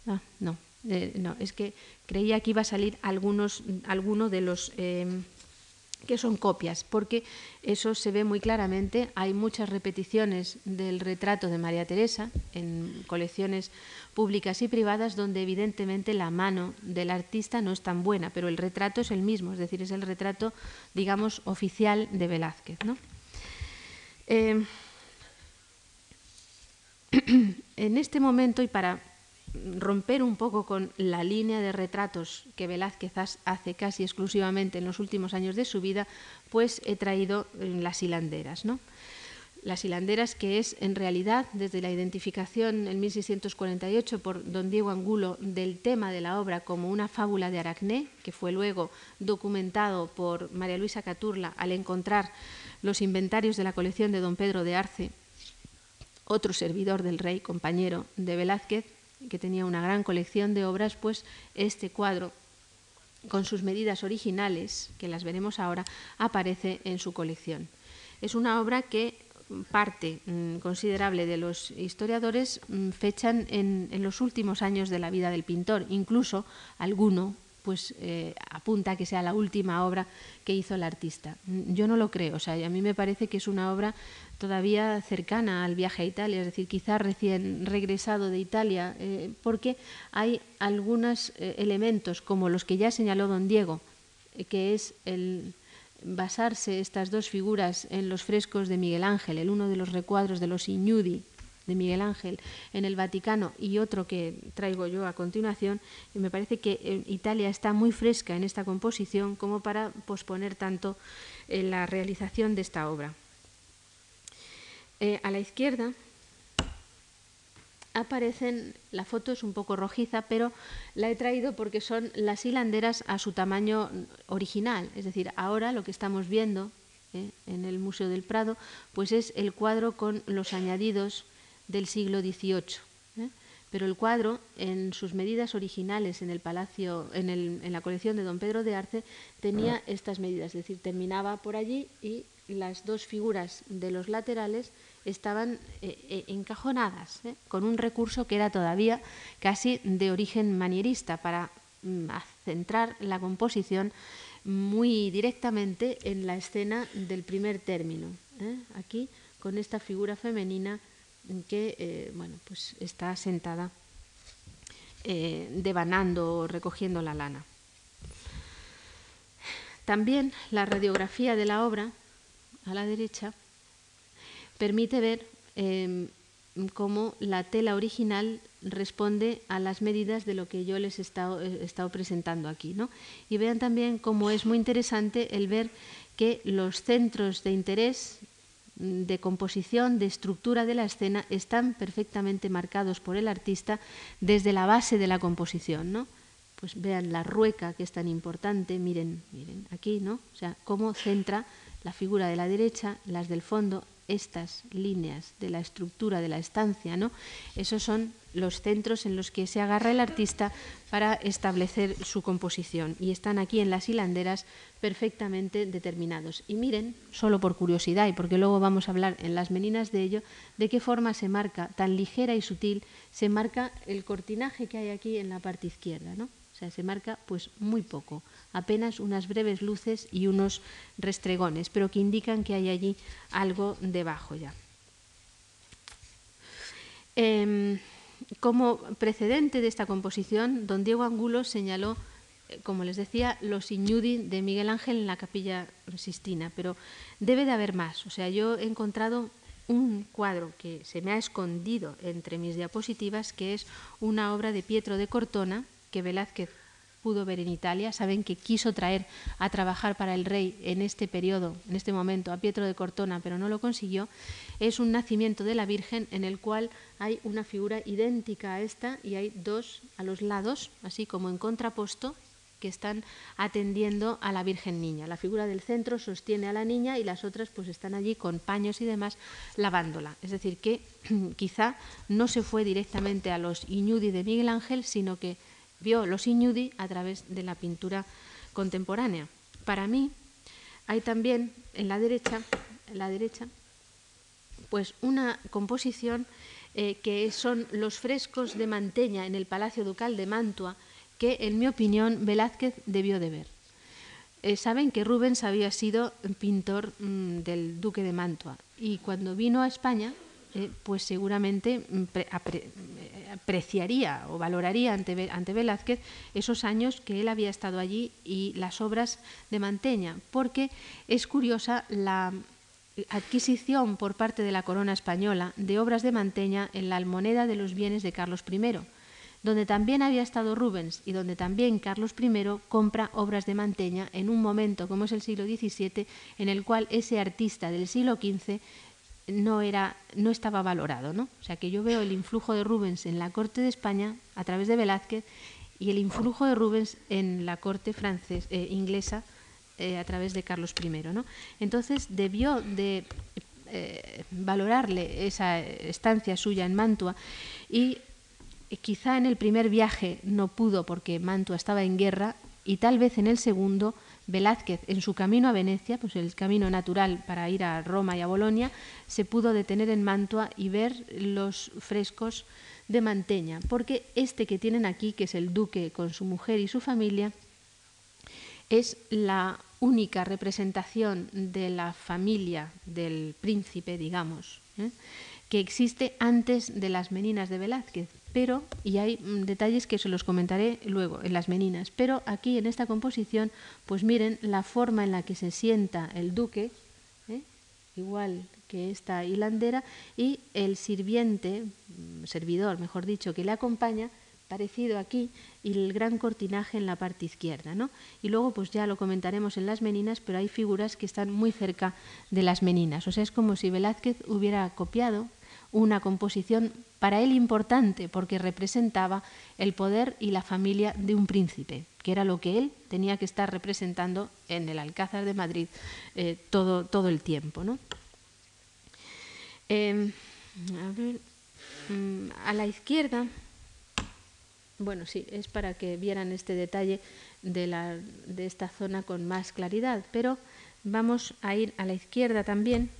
ah, no, eh, no, es que creía que iba a salir algunos, alguno de los eh, que son copias, porque eso se ve muy claramente. Hay muchas repeticiones del retrato de María Teresa en colecciones públicas y privadas donde evidentemente la mano del artista no es tan buena, pero el retrato es el mismo, es decir, es el retrato, digamos, oficial de Velázquez. Eh, en este momento, y para romper un poco con la línea de retratos que Velázquez hace casi exclusivamente en los últimos años de su vida, pues he traído eh, las hilanderas. ¿no? Las hilanderas que es en realidad desde la identificación en 1648 por don Diego Angulo del tema de la obra como una fábula de Aracné, que fue luego documentado por María Luisa Caturla al encontrar los inventarios de la colección de don Pedro de Arce, otro servidor del rey, compañero de Velázquez, que tenía una gran colección de obras, pues este cuadro, con sus medidas originales, que las veremos ahora, aparece en su colección. Es una obra que parte mm, considerable de los historiadores mm, fechan en, en, los últimos años de la vida del pintor, incluso alguno pues eh, apunta que sea la última obra que hizo el artista. Yo no lo creo, o sea, a mí me parece que es una obra todavía cercana al viaje a Italia, es decir, quizás recién regresado de Italia, eh, porque hay algunos eh, elementos como los que ya señaló don Diego, que es el basarse estas dos figuras en los frescos de Miguel Ángel, el uno de los recuadros de los Iñudi, de Miguel Ángel en el Vaticano y otro que traigo yo a continuación, y me parece que eh, Italia está muy fresca en esta composición como para posponer tanto eh, la realización de esta obra. Eh, a la izquierda aparecen, la foto es un poco rojiza, pero la he traído porque son las hilanderas a su tamaño original, es decir, ahora lo que estamos viendo en el Museo del Prado, pues es el cuadro con los añadidos del siglo XVIII. ¿eh? Pero el cuadro, en sus medidas originales en el palacio, en, el, en, la colección de don Pedro de Arce, tenía estas medidas, es decir, terminaba por allí y las dos figuras de los laterales estaban eh, eh, encajonadas, con un recurso que era todavía casi de origen manierista para mm, centrar la composición muy directamente en la escena del primer término. Aquí, con esta figura femenina que eh, bueno, pues está sentada eh, devanando, recogiendo la lana. También la radiografía de la obra, a la derecha, permite ver em, cómo la tela original responde a las medidas de lo que yo les he estado, he estado presentando aquí. ¿no? Y vean también cómo es muy interesante el ver que los centros de interés de composición, de estructura de la escena, están perfectamente marcados por el artista desde la base de la composición, ¿no? Pues vean la rueca que es tan importante, miren, miren aquí, ¿no? O sea, cómo centra la figura de la derecha, las del fondo, estas líneas de la estructura de la estancia, ¿no? Esos son los centros en los que se agarra el artista para establecer su composición y están aquí en las hilanderas perfectamente determinados. Y miren, solo por curiosidad y porque luego vamos a hablar en las meninas de ello, de qué forma se marca, tan ligera y sutil, se marca el cortinaje que hay aquí en la parte izquierda, ¿no? O sea, se marca pues muy poco, apenas unas breves luces y unos restregones, pero que indican que hay allí algo debajo ya. Em, como precedente de esta composición, don Diego Angulo señaló, eh, como les decía, los Iñudi de Miguel Ángel en la capilla Sistina, pero debe de haber más. O sea, yo he encontrado un cuadro que se me ha escondido entre mis diapositivas, que es una obra de Pietro de Cortona, que Velázquez pudo ver en Italia. Saben que quiso traer a trabajar para el rey en este periodo, en este momento, a Pietro de Cortona, pero no lo consiguió. Es un nacimiento de la Virgen en el cual hay una figura idéntica a esta y hay dos a los lados, así como en contraposto, que están atendiendo a la Virgen Niña. La figura del centro sostiene a la niña y las otras pues están allí con paños y demás lavándola. Es decir, que quizá no se fue directamente a los Iñudi de Miguel Ángel, sino que vio los Iñudi a través de la pintura contemporánea. Para mí, hay también en la derecha, en la derecha, pues una composición eh, que son los frescos de Manteña en el Palacio Ducal de Mantua, que en mi opinión Velázquez debió de ver. Eh, saben que Rubens había sido pintor mm, del duque de Mantua y cuando vino a España, eh, pues seguramente mm, apreciaría o valoraría ante, ante, Velázquez esos años que él había estado allí y las obras de Manteña, porque es curiosa la adquisición por parte de la corona española de obras de Manteña en la almoneda de los bienes de Carlos I, donde también había estado Rubens y donde también Carlos I compra obras de Manteña en un momento como es el siglo XVII, en el cual ese artista del siglo XV no, era, no estaba valorado. ¿no? O sea que yo veo el influjo de Rubens en la corte de España a través de Velázquez y el influjo de Rubens en la corte francesa eh, inglesa eh, a través de Carlos I. ¿no? Entonces debió de eh, valorarle esa estancia suya en Mantua y quizá en el primer viaje no pudo porque Mantua estaba en guerra y tal vez en el segundo Velázquez en su camino a Venecia, pues el camino natural para ir a Roma y a Bolonia, se pudo detener en Mantua y ver los frescos de Manteña, porque este que tienen aquí, que es el duque con su mujer y su familia, es la única representación de la familia del príncipe, digamos, ¿eh? que existe antes de las meninas de Velázquez. Pero, y hay mm, detalles que se los comentaré luego en las meninas, pero aquí en esta composición, pues miren la forma en la que se sienta el duque, ¿eh? igual que esta hilandera, y el sirviente, mm, servidor, mejor dicho, que le acompaña, parecido aquí y el gran cortinaje en la parte izquierda. ¿no? Y luego pues ya lo comentaremos en las meninas, pero hay figuras que están muy cerca de las meninas. O sea, es como si Velázquez hubiera copiado una composición para él importante porque representaba el poder y la familia de un príncipe, que era lo que él tenía que estar representando en el Alcázar de Madrid eh, todo, todo, el tiempo. ¿no? Em, mm, a la izquierda bueno, sí, es para que vieran este detalle de, la, de esta zona con más claridad, pero vamos a ir a la izquierda también.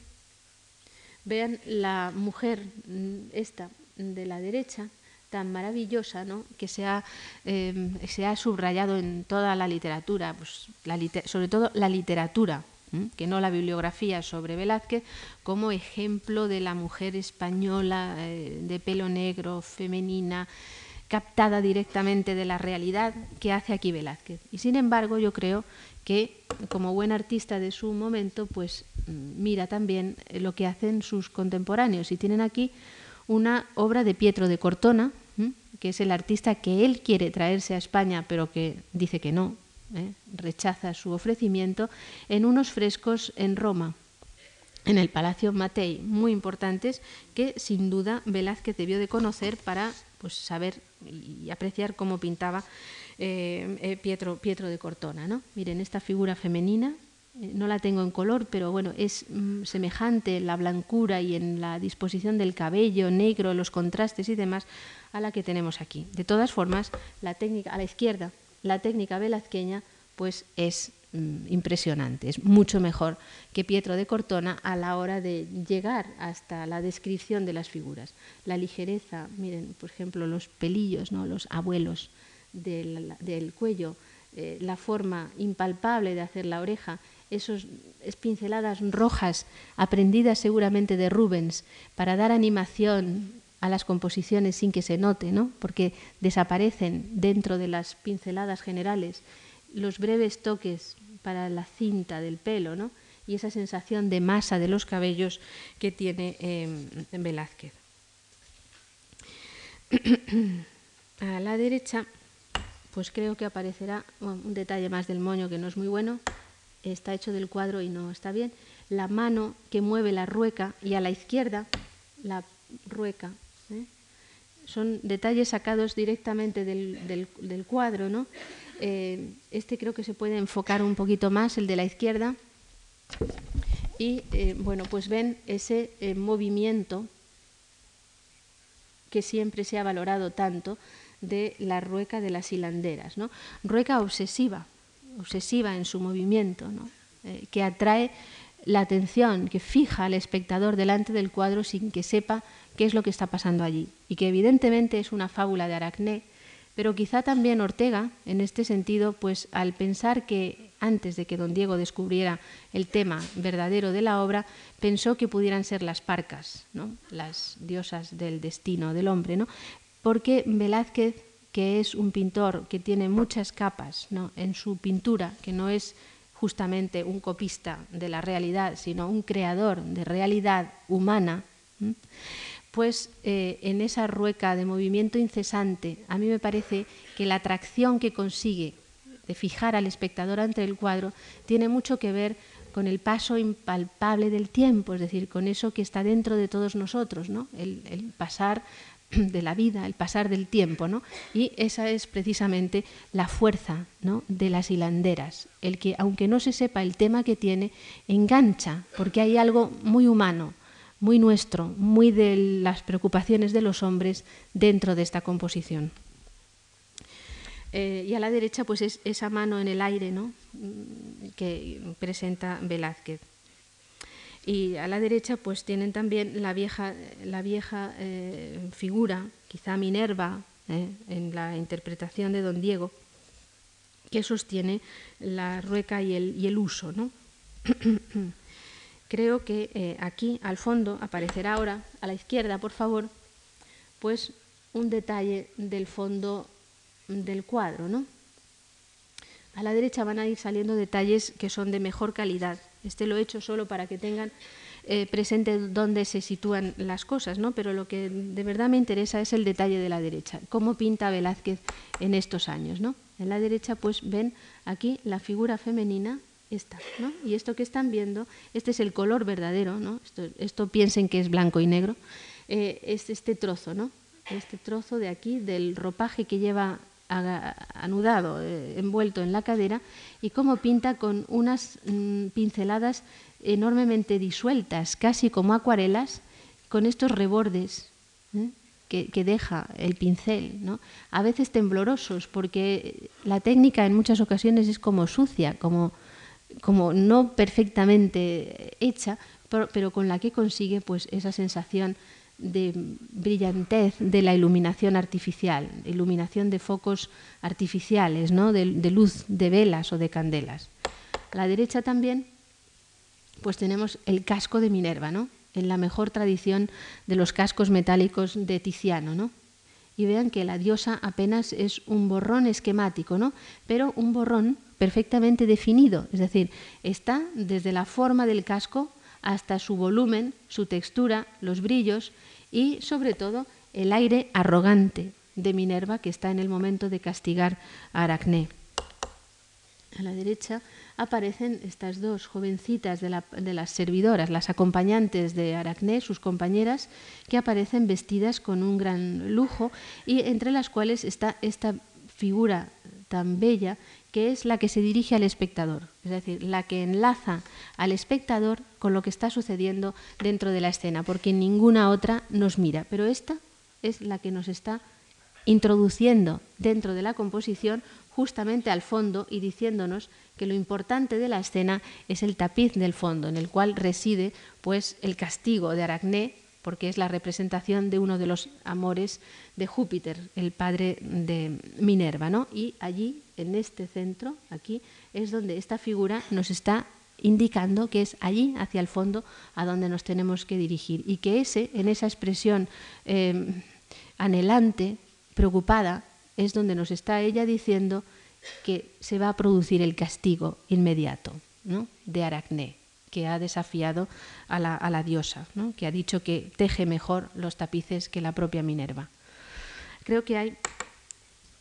Vean la mujer, mm, esta de la derecha, tan maravillosa, ¿no? que se ha, em, se ha subrayado en toda la literatura, pues, sobre todo la literatura, que no la bibliografía sobre Velázquez, como ejemplo de la mujer española eh, de pelo negro, femenina, captada directamente de la realidad que hace aquí Velázquez. Y sin embargo, yo creo que como buen artista de su momento, pues mira también lo que hacen sus contemporáneos. Y tienen aquí una obra de Pietro de Cortona, que es el artista que él quiere traerse a España, pero que dice que no, ¿eh? rechaza su ofrecimiento, en unos frescos en Roma, en el Palacio Matei, muy importantes, que sin duda Velázquez debió de conocer para pues, saber y apreciar cómo pintaba eh, eh, Pietro, Pietro de Cortona. ¿no? Miren, esta figura femenina, eh, no la tengo en color, pero bueno, es mm, semejante en la blancura y en la disposición del cabello negro, los contrastes y demás, a la que tenemos aquí. De todas formas, la técnica, a la izquierda, la técnica velazqueña, pues es Mm, impresionante, es mucho mejor que Pietro de Cortona a la hora de llegar hasta la descripción de las figuras. La ligereza, miren, por ejemplo, los pelillos, ¿no? los abuelos del, cuello, eh, la forma impalpable de hacer la oreja, esas pinceladas rojas aprendidas seguramente de Rubens para dar animación a las composiciones sin que se note, ¿no? porque desaparecen dentro de las pinceladas generales los breves toques para la cinta del pelo, ¿no? y esa sensación de masa de los cabellos que tiene eh, Velázquez. A la derecha, pues creo que aparecerá un detalle más del moño que no es muy bueno, está hecho del cuadro y no está bien, la mano que mueve la rueca y a la izquierda la rueca. ¿eh? Son detalles sacados directamente del, del, cuadro, ¿no? Eh, este creo que se puede enfocar un poquito más, el de la izquierda. Y eh, bueno, pues ven ese movimiento que siempre se ha valorado tanto de la rueca de las hilanderas, ¿no? Rueca obsesiva, obsesiva en su movimiento, eh, que atrae la atención, que fija al espectador delante del cuadro sin que sepa qué es lo que está pasando allí. Y que evidentemente es una fábula de Aracné, pero quizá también Ortega, en este sentido, pues al pensar que antes de que don Diego descubriera el tema verdadero de la obra, pensó que pudieran ser las parcas, ¿no? las diosas del destino del hombre, ¿no? porque Velázquez, que es un pintor que tiene muchas capas ¿no? en su pintura, que no es justamente un copista de la realidad, sino un creador de realidad humana, pues eh, en esa rueca de movimiento incesante, a mí me parece que la atracción que consigue de fijar al espectador ante el cuadro tiene mucho que ver con el paso impalpable del tiempo, es decir, con eso que está dentro de todos nosotros, ¿no? el, el pasar de la vida, el pasar del tiempo, ¿no? Y esa es precisamente la fuerza ¿no? de las hilanderas, el que, aunque no se sepa el tema que tiene, engancha, porque hay algo muy humano, muy nuestro, muy de las preocupaciones de los hombres dentro de esta composición. Eh, y a la derecha, pues es esa mano en el aire ¿no? Mm, que presenta Velázquez. Y a la derecha, pues tienen también la vieja, la vieja eh, figura, quizá Minerva, eh, en la interpretación de Don Diego, que sostiene la rueca y el, y el uso. ¿no? Creo que aquí, al fondo, aparecerá ahora, a la izquierda, por favor, pues un detalle del fondo del cuadro. ¿no? A la derecha van a ir saliendo detalles que son de mejor calidad. Este lo he hecho solo para que tengan eh, presente dónde se sitúan las cosas, ¿no? pero lo que de verdad me interesa es el detalle de la derecha, cómo pinta Velázquez en estos años. ¿no? En la derecha pues ven aquí la figura femenina esta, ¿no? Y esto que están viendo, este es el color verdadero, ¿no? Esto, piensen que es blanco y negro, eh, es este trozo, ¿no? Este trozo de aquí, del ropaje que lleva anudado, eh, envuelto en la cadera, y cómo pinta con unas mm, pinceladas enormemente disueltas, casi como acuarelas, con estos rebordes ¿eh? que, deja el pincel, ¿no? a veces temblorosos, porque la técnica en muchas ocasiones es como sucia, como, como no perfectamente hecha, pero, pero con la que consigue pues, esa sensación de brillantez de la iluminación artificial, iluminación de focos artificiales, ¿no? de, luz de velas o de candelas. A la derecha también pues tenemos el casco de Minerva, ¿no? en la mejor tradición de los cascos metálicos de Tiziano. ¿no? Y vean que la diosa apenas es un borrón esquemático, ¿no? pero un borrón perfectamente definido, es decir, está desde la forma del casco hasta su volumen, su textura, los brillos y sobre todo el aire arrogante de Minerva que está en el momento de castigar a Aracné. A la derecha aparecen estas dos jovencitas de, las servidoras, las acompañantes de Aracné, sus compañeras, que aparecen vestidas con un gran lujo y entre las cuales está esta figura tan bella que es la que se dirige al espectador, es decir, la que enlaza al espectador con lo que está sucediendo dentro de la escena, porque ninguna otra nos mira, pero esta es la que nos está introduciendo dentro de la composición justamente al fondo y diciéndonos que lo importante de la escena es el tapiz del fondo en el cual reside pues el castigo de Aracné porque es la representación de uno de los amores de Júpiter, el padre de Minerva, ¿no? Y allí, en este centro, aquí, es donde esta figura nos está indicando que es allí, hacia el fondo, a donde nos tenemos que dirigir. Y que ese, en esa expresión eh, anhelante, preocupada, es donde nos está ella diciendo que se va a producir el castigo inmediato de Aracné que ha desafiado a la, diosa, que ha dicho que teje mejor los tapices que la propia Minerva. Creo que hay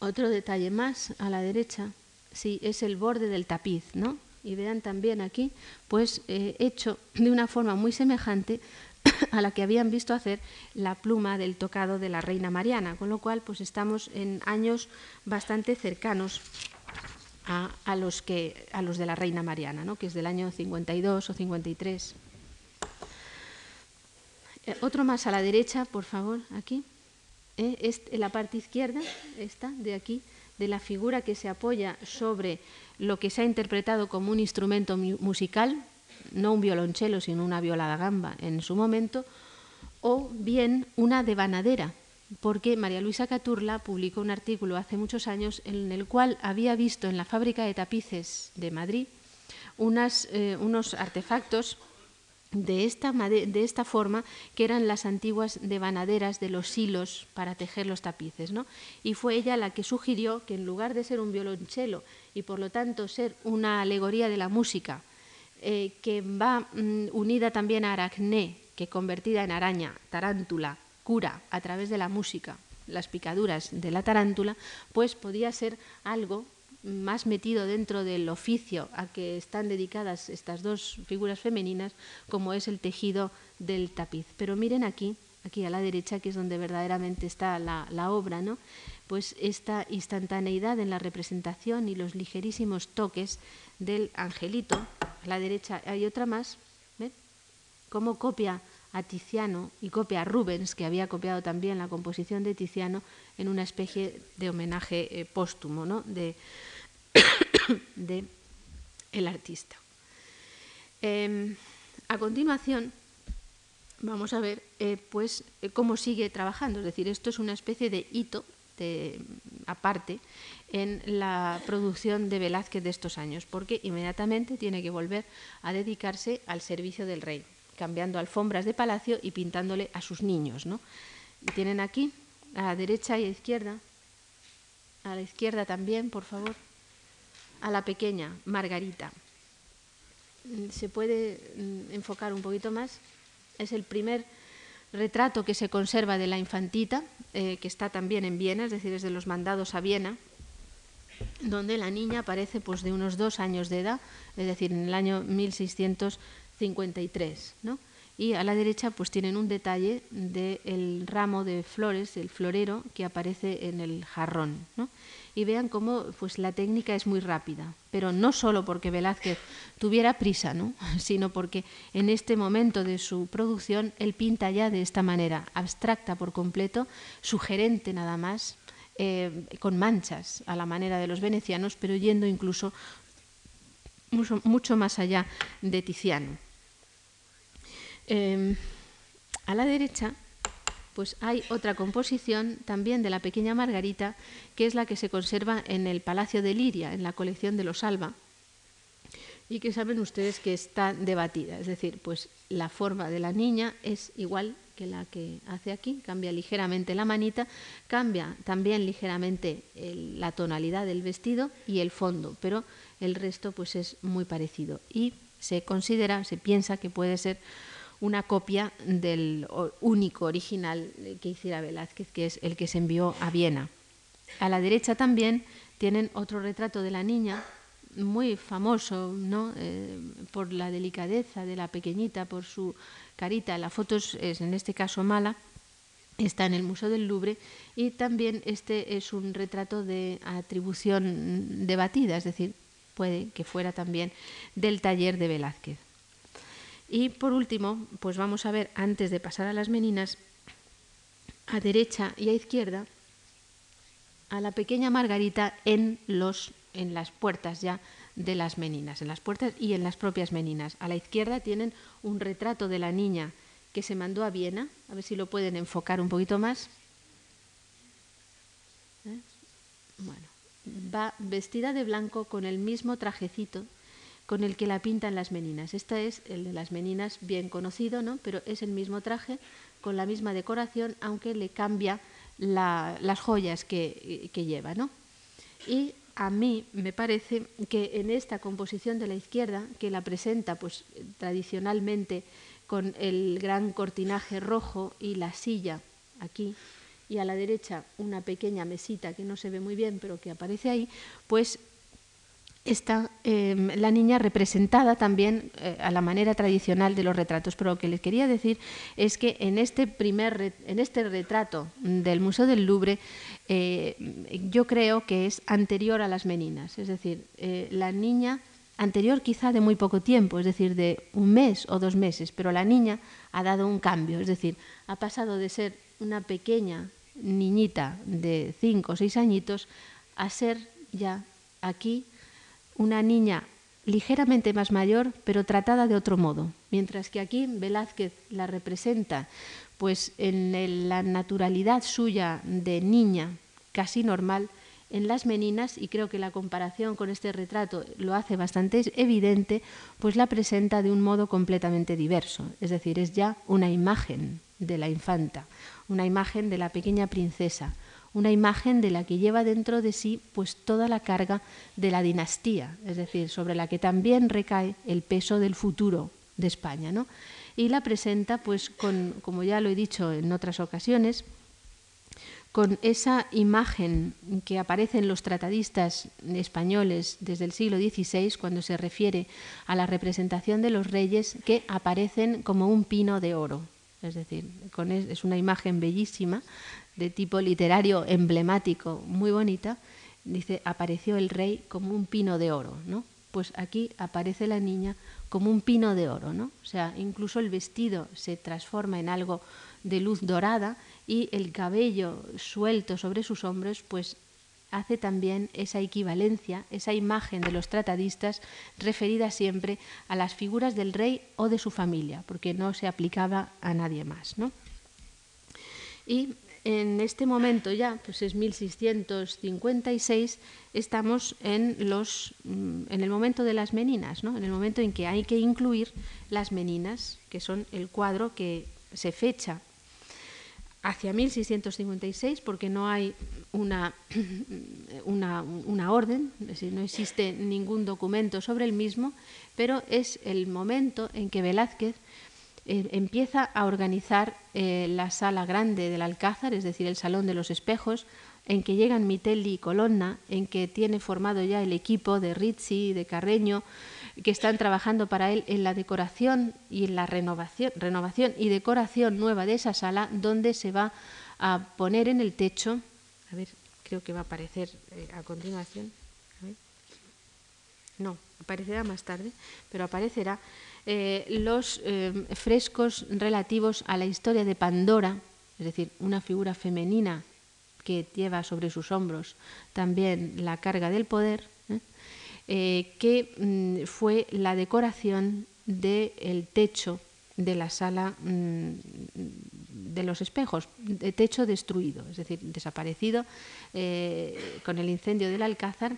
otro detalle más a la derecha, sí, es el borde del tapiz, ¿no? Y vean también aquí, pues eh, hecho de una forma muy semejante a la que habían visto hacer la pluma del tocado de la reina Mariana, con lo cual pues estamos en años bastante cercanos a, los, que, a los de la Reina Mariana, ¿no? que es del año 52 o 53. Eh, otro más a la derecha, por favor, aquí. Eh, la parte izquierda, esta de aquí, de la figura que se apoya sobre lo que se ha interpretado como un instrumento musical, no un violonchelo, sino una viola da gamba en su momento, o bien una devanadera, porque María Luisa Caturla publicó un artículo hace muchos años en el cual había visto en la fábrica de tapices de Madrid eh, unos artefactos de esta, de esta, forma que eran las antiguas devanaderas de los hilos para tejer los tapices. ¿no? Y fue ella la que sugirió que en lugar de ser un violonchelo y por lo tanto ser una alegoría de la música, eh, que va mm, unida también a Aracné, que convertida en araña, tarántula, cura a través de la música las picaduras de la tarántula, pues podía ser algo más metido dentro del oficio a que están dedicadas estas dos figuras femeninas, como es el tejido del tapiz. Pero miren aquí, aquí a la derecha, que es donde verdaderamente está la, obra, ¿no? Pues esta instantaneidad en la representación y los ligerísimos toques del angelito. A la derecha hay otra más, ¿ven? Cómo copia a Tiziano y copia a Rubens, que había copiado también la composición de Tiziano en una especie de homenaje eh, póstumo ¿no? de, de, el artista. Em, a continuación vamos a ver eh, pues, eh, cómo sigue trabajando, es decir, esto es una especie de hito de, aparte en la producción de Velázquez de estos años, porque inmediatamente tiene que volver a dedicarse al servicio del rey cambiando alfombras de palacio y pintándole a sus niños. ¿no? tienen aquí, a la derecha y a la izquierda, a la izquierda también, por favor, a la pequeña Margarita. ¿Se puede mm, enfocar un poquito más? Es el primer retrato que se conserva de la infantita, eh, que está también en Viena, es decir, es de los mandados a Viena, donde la niña aparece pues, de unos dos años de edad, es decir, en el año 1600 53. ¿no? Y a la derecha pues tienen un detalle del ramo de flores, el florero que aparece en el jarrón. ¿no? Y vean cómo pues, la técnica es muy rápida, pero no solo porque Velázquez tuviera prisa, ¿no? sino porque en este momento de su producción él pinta ya de esta manera, abstracta por completo, sugerente nada más, eh, con manchas a la manera de los venecianos, pero yendo incluso mucho, mucho más allá de Tiziano. Em, a la derecha, pues hay otra composición también de la pequeña Margarita, que es la que se conserva en el Palacio de Liria, en la colección de los Alba, y que saben ustedes que está debatida. Es decir, pues la forma de la niña es igual que la que hace aquí, cambia ligeramente la manita, cambia también ligeramente la tonalidad del vestido y el fondo, pero el resto pues es muy parecido. Y se considera, se piensa que puede ser una copia del único original que hiciera Velázquez, que es el que se envió a Viena. A la derecha también tienen otro retrato de la niña, muy famoso ¿no? Eh, por la delicadeza de la pequeñita, por su carita. La foto es, en este caso mala, está en el Museo del Louvre y también este es un retrato de atribución debatida, es decir, puede que fuera también del taller de Velázquez. Y por último, pues vamos a ver, antes de pasar a las meninas, a derecha y a izquierda, a la pequeña Margarita en, los, en las puertas ya de las meninas, en las puertas y en las propias meninas. A la izquierda tienen un retrato de la niña que se mandó a Viena, a ver si lo pueden enfocar un poquito más. ¿Eh? Bueno, va vestida de blanco con el mismo trajecito con el que la pintan las meninas. Este es el de las meninas bien conocido, ¿no? pero es el mismo traje con la misma decoración, aunque le cambia las joyas que, lleva. ¿no? Y a mí me parece que en esta composición de la izquierda, que la presenta pues, tradicionalmente con el gran cortinaje rojo y la silla aquí, y a la derecha una pequeña mesita que no se ve muy bien, pero que aparece ahí, pues está em, la niña representada también eh, a la manera tradicional de los retratos. Pero lo que les quería decir es que en este, primer, en este retrato del Museo del Louvre eh, yo creo que es anterior a las meninas. Es decir, eh, la niña anterior quizá de muy poco tiempo, es decir, de un mes o dos meses, pero la niña ha dado un cambio, es decir, ha pasado de ser una pequeña niñita de cinco o seis añitos a ser ya aquí una niña ligeramente más mayor, pero tratada de otro modo. Mientras que aquí Velázquez la representa pues en la naturalidad suya de niña, casi normal, en las meninas, y creo que la comparación con este retrato lo hace bastante evidente, pues la presenta de un modo completamente diverso. Es decir, es ya una imagen de la infanta, una imagen de la pequeña princesa, una imagen de la que lleva dentro de sí pues toda la carga de la dinastía, es decir, sobre la que también recae el peso del futuro de España, ¿no? Y la presenta pues con, como ya lo he dicho en otras ocasiones, con esa imagen que aparece en los tratadistas españoles desde el siglo XVI, cuando se refiere a la representación de los reyes que aparecen como un pino de oro. Es decir, es una imagen bellísima de tipo literario emblemático, muy bonita, dice, apareció el rey como un pino de oro, ¿no? Pues aquí aparece la niña como un pino de oro, ¿no? O sea, incluso el vestido se transforma en algo de luz dorada y el cabello suelto sobre sus hombros, pues hace también esa equivalencia, esa imagen de los tratadistas referida siempre a las figuras del rey o de su familia, porque no se aplicaba a nadie más, ¿no? Y en este momento ya, pues es 1656, estamos en, los, mm, en el momento de las meninas, ¿no? en el momento en que hay que incluir las meninas, que son el cuadro que se fecha hacia 1656, porque no hay una, una, una orden, es decir, no existe ningún documento sobre el mismo, pero es el momento en que Velázquez eh, empieza a organizar eh, la sala grande del Alcázar, es decir, el Salón de los Espejos, en que llegan Mitelli y Colonna, en que tiene formado ya el equipo de Rizzi, de Carreño, que están trabajando para él en la decoración y en la renovación, renovación y decoración nueva de esa sala, donde se va a poner en el techo, a ver, creo que va a aparecer eh, a continuación, no, aparecerá más tarde, pero aparecerá eh, los eh, frescos relativos a la historia de Pandora, es decir, una figura femenina que lleva sobre sus hombros también la carga del poder, ¿eh? que mm, fue la decoración del techo de la sala mm, de los espejos, de techo destruido, es decir, desaparecido con el incendio del Alcázar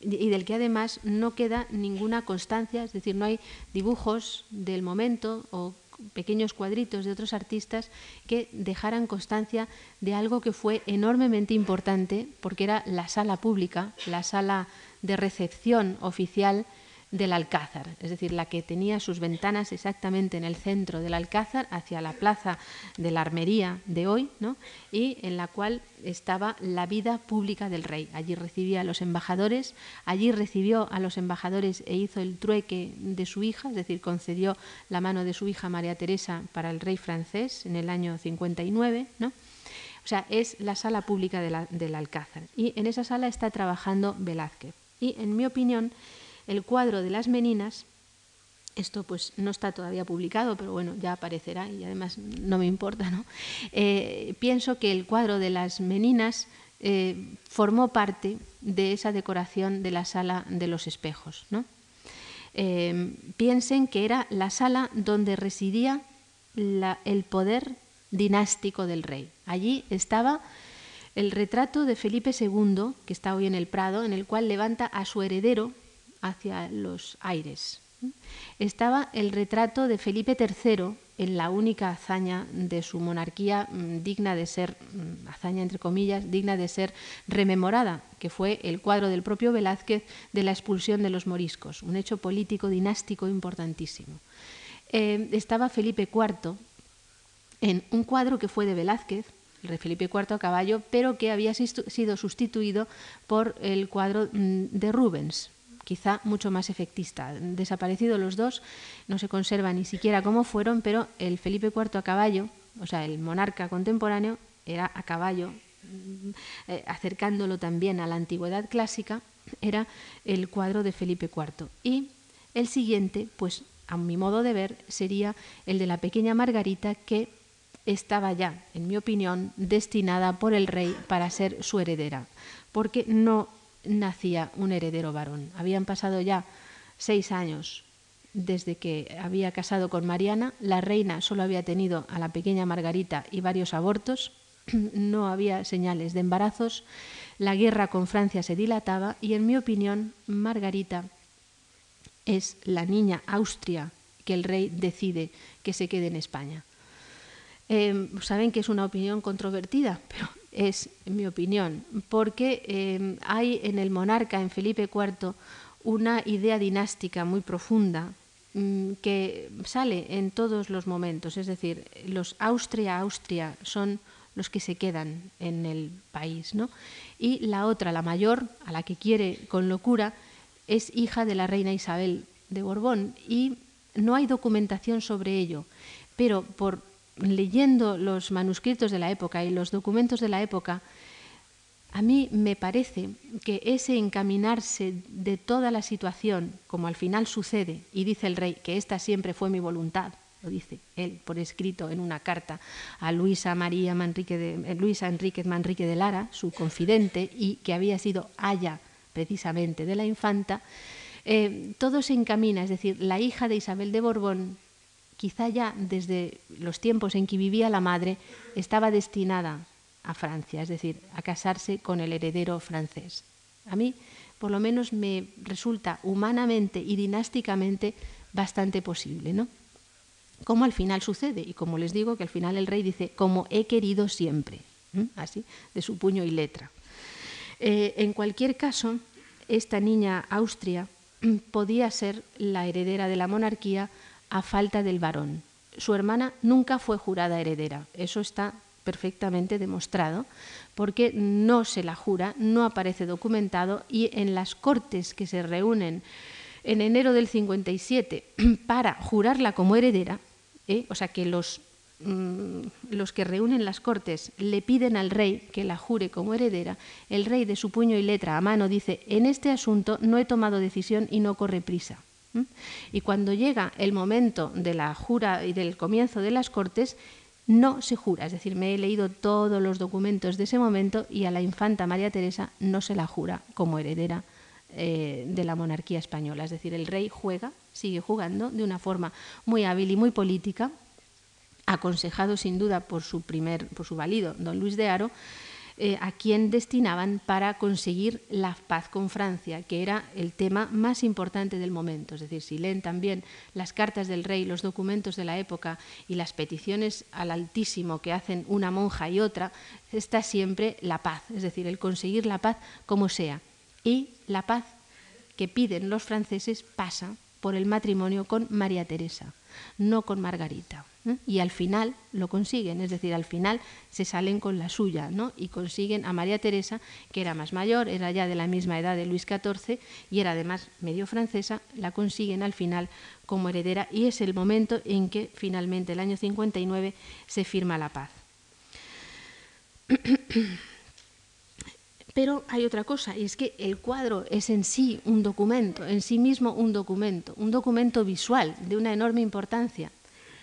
y del que además no queda ninguna constancia, es decir, no hay dibujos del momento o pequeños cuadritos de otros artistas que dejaran constancia de algo que fue enormemente importante porque era la sala pública, la sala de recepción oficial del Alcázar, es decir, la que tenía sus ventanas exactamente en el centro del Alcázar, hacia la plaza de la Armería de hoy, ¿no? y en la cual estaba la vida pública del rey. Allí recibía a los embajadores, allí recibió a los embajadores e hizo el trueque de su hija, es decir, concedió la mano de su hija María Teresa para el rey francés en el año 59, ¿no? O sea, es la sala pública del Alcázar. Y en esa sala está trabajando Velázquez. Y, en mi opinión, el cuadro de las meninas, esto pues no está todavía publicado, pero bueno, ya aparecerá y además no me importa, ¿no? Eh, pienso que el cuadro de las meninas eh, formó parte de esa decoración de la sala de los espejos, ¿no? Eh, piensen que era la sala donde residía el poder dinástico del rey. Allí estaba el retrato de Felipe II, que está hoy en el Prado, en el cual levanta a su heredero hacia los aires. Estaba el retrato de Felipe III en la única hazaña de su monarquía mm, digna de ser, mm, hazaña entre comillas, digna de ser rememorada, que fue el cuadro del propio Velázquez de la expulsión de los moriscos, un hecho político dinástico importantísimo. Eh, estaba Felipe IV en un cuadro que fue de Velázquez, el rey Felipe IV a caballo, pero que había sido sustituido por el cuadro mm, de Rubens, quizá mucho más efectista. Desaparecidos los dos, no se conserva ni siquiera cómo fueron, pero el Felipe IV a caballo, o sea, el monarca contemporáneo, era a caballo, eh, acercándolo también a la antigüedad clásica, era el cuadro de Felipe IV. Y el siguiente, pues a mi modo de ver, sería el de la pequeña Margarita que estaba ya, en mi opinión, destinada por el rey para ser su heredera, porque no nacía un heredero varón. Habían pasado ya seis años desde que había casado con Mariana. La reina solo había tenido a la pequeña Margarita y varios abortos. No había señales de embarazos. La guerra con Francia se dilataba y, en mi opinión, Margarita es la niña Austria que el rey decide que se quede en España. Em, saben que es una opinión controvertida, pero es mi opinión, porque em, hay en el monarca, en Felipe IV, una idea dinástica muy profunda mm, que sale en todos los momentos, es decir, los Austria-Austria son los que se quedan en el país, ¿no? Y la otra, la mayor, a la que quiere con locura, es hija de la reina Isabel de Borbón y no hay documentación sobre ello, pero por leyendo los manuscritos de la época y los documentos de la época, a mí me parece que ese encaminarse de toda la situación, como al final sucede, y dice el rey que esta siempre fue mi voluntad, lo dice él por escrito en una carta a Luisa María Manrique de, eh, Luisa Enríquez Manrique de Lara, su confidente, y que había sido haya precisamente de la infanta, eh, todo se encamina, es decir, la hija de Isabel de Borbón quizá ya desde los tiempos en que vivía la madre, estaba destinada a Francia, es decir, a casarse con el heredero francés. A mí, por lo menos, me resulta humanamente y dinásticamente bastante posible, ¿no? Como al final sucede, y como les digo, que al final el rey dice, como he querido siempre, así, de su puño y letra. Eh, en cualquier caso, esta niña Austria podía ser la heredera de la monarquía a falta del varón. Su hermana nunca fue jurada heredera, eso está perfectamente demostrado, porque no se la jura, no aparece documentado y en las cortes que se reúnen en enero del 57 para jurarla como heredera, ¿eh? o sea que los, mm, los que reúnen las cortes le piden al rey que la jure como heredera, el rey de su puño y letra a mano dice, en este asunto no he tomado decisión y no corre prisa. Y cuando llega el momento de la jura y del comienzo de las Cortes, no se jura, es decir, me he leído todos los documentos de ese momento y a la infanta María Teresa no se la jura como heredera eh, de la monarquía española. Es decir, el rey juega, sigue jugando de una forma muy hábil y muy política, aconsejado sin duda por su primer, por su valido, don Luis de Haro, eh, a quien destinaban para conseguir la paz con Francia, que era el tema más importante del momento. Es decir, si leen también las cartas del rey, los documentos de la época y las peticiones al Altísimo que hacen una monja y otra, está siempre la paz, es decir, el conseguir la paz como sea. Y la paz que piden los franceses pasa por el matrimonio con María Teresa, no con Margarita. y al final lo consiguen, es decir, al final se salen con la suya ¿no? y consiguen a María Teresa, que era más mayor, era ya de la misma edad de Luis XIV y era además medio francesa, la consiguen al final como heredera y es el momento en que finalmente, el año 59, se firma la paz. Pero hay otra cosa, y es que el cuadro es en sí un documento, en sí mismo un documento, un documento visual de una enorme importancia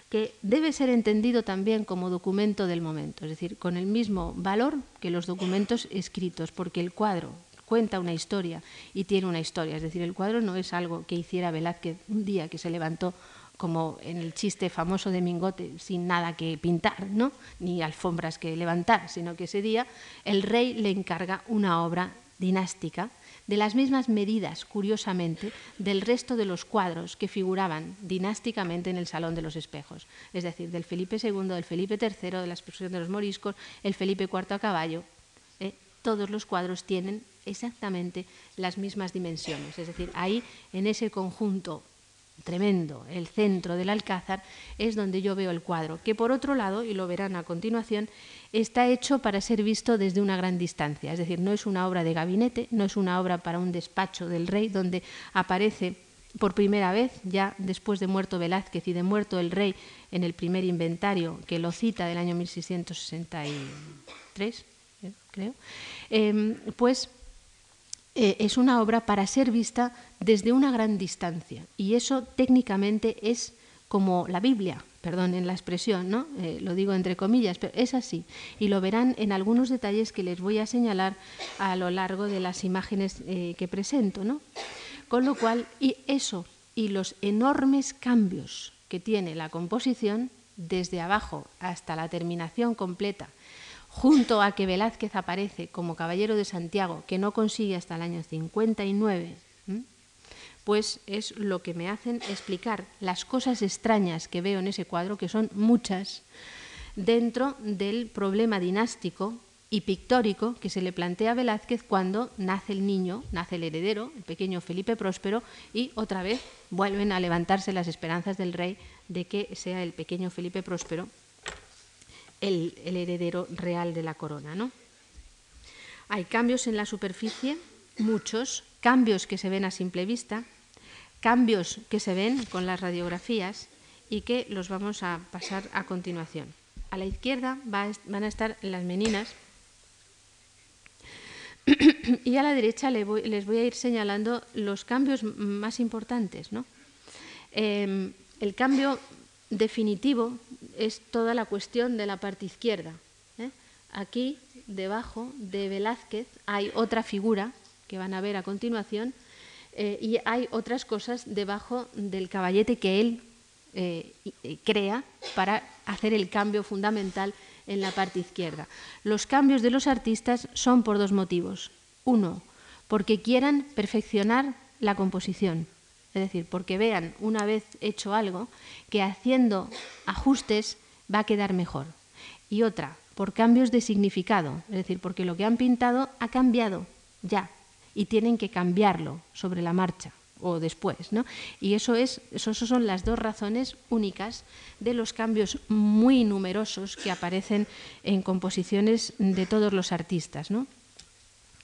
que debe ser entendido también como documento del momento, es decir, con el mismo valor que los documentos escritos, porque el cuadro cuenta una historia y tiene una historia, es decir, el cuadro no es algo que hiciera Velázquez un día que se levantó como en el chiste famoso de Mingote, sin nada que pintar, ¿no? ni alfombras que levantar, sino que ese día el rey le encarga una obra dinástica de las mismas medidas, curiosamente, del resto de los cuadros que figuraban dinásticamente en el Salón de los Espejos, es decir, del Felipe II, del Felipe III, de la exposición de los moriscos, el Felipe IV a caballo. ¿eh? Todos los cuadros tienen exactamente las mismas dimensiones, es decir, ahí en ese conjunto tremendo, el centro del Alcázar, es donde yo veo el cuadro, que por otro lado, y lo verán a continuación, está hecho para ser visto desde una gran distancia, es decir, no es una obra de gabinete, no es una obra para un despacho del rey donde aparece por primera vez, ya después de muerto Velázquez y de muerto el rey en el primer inventario que lo cita del año 1663, eh, creo, em, pues eh, es una obra para ser vista desde una gran distancia. Y eso técnicamente es como la Biblia, perdón en la expresión, ¿no? Eh, lo digo entre comillas, pero es así. Y lo verán en algunos detalles que les voy a señalar a lo largo de las imágenes eh, que presento. ¿no? Con lo cual, y eso y los enormes cambios que tiene la composición, desde abajo hasta la terminación completa, junto a que Velázquez aparece como caballero de Santiago, que no consigue hasta el año 59, pues es lo que me hacen explicar las cosas extrañas que veo en ese cuadro, que son muchas, dentro del problema dinástico y pictórico que se le plantea a Velázquez cuando nace el niño, nace el heredero, el pequeño Felipe Próspero, y otra vez vuelven a levantarse las esperanzas del rey de que sea el pequeño Felipe Próspero el, heredero real de la corona. ¿no? Hay cambios en la superficie, muchos, cambios que se ven a simple vista, cambios que se ven con las radiografías y que los vamos a pasar a continuación. A la izquierda van a estar las meninas y a la derecha les voy, a ir señalando los cambios más importantes. Em, el cambio definitivo es toda la cuestión de la parte izquierda. ¿eh? Aquí, debajo de Velázquez, hay otra figura que van a ver a continuación eh, y hay otras cosas debajo del caballete que él eh, crea para hacer el cambio fundamental en la parte izquierda. Los cambios de los artistas son por dos motivos. Uno, porque quieran perfeccionar la composición, es decir, porque vean una vez hecho algo que haciendo ajustes va a quedar mejor. Y otra, por cambios de significado, es decir, porque lo que han pintado ha cambiado ya, y tienen que cambiarlo sobre la marcha o después. ¿no? Y eso es, eso, son las dos razones únicas de los cambios muy numerosos que aparecen en composiciones de todos los artistas. ¿no?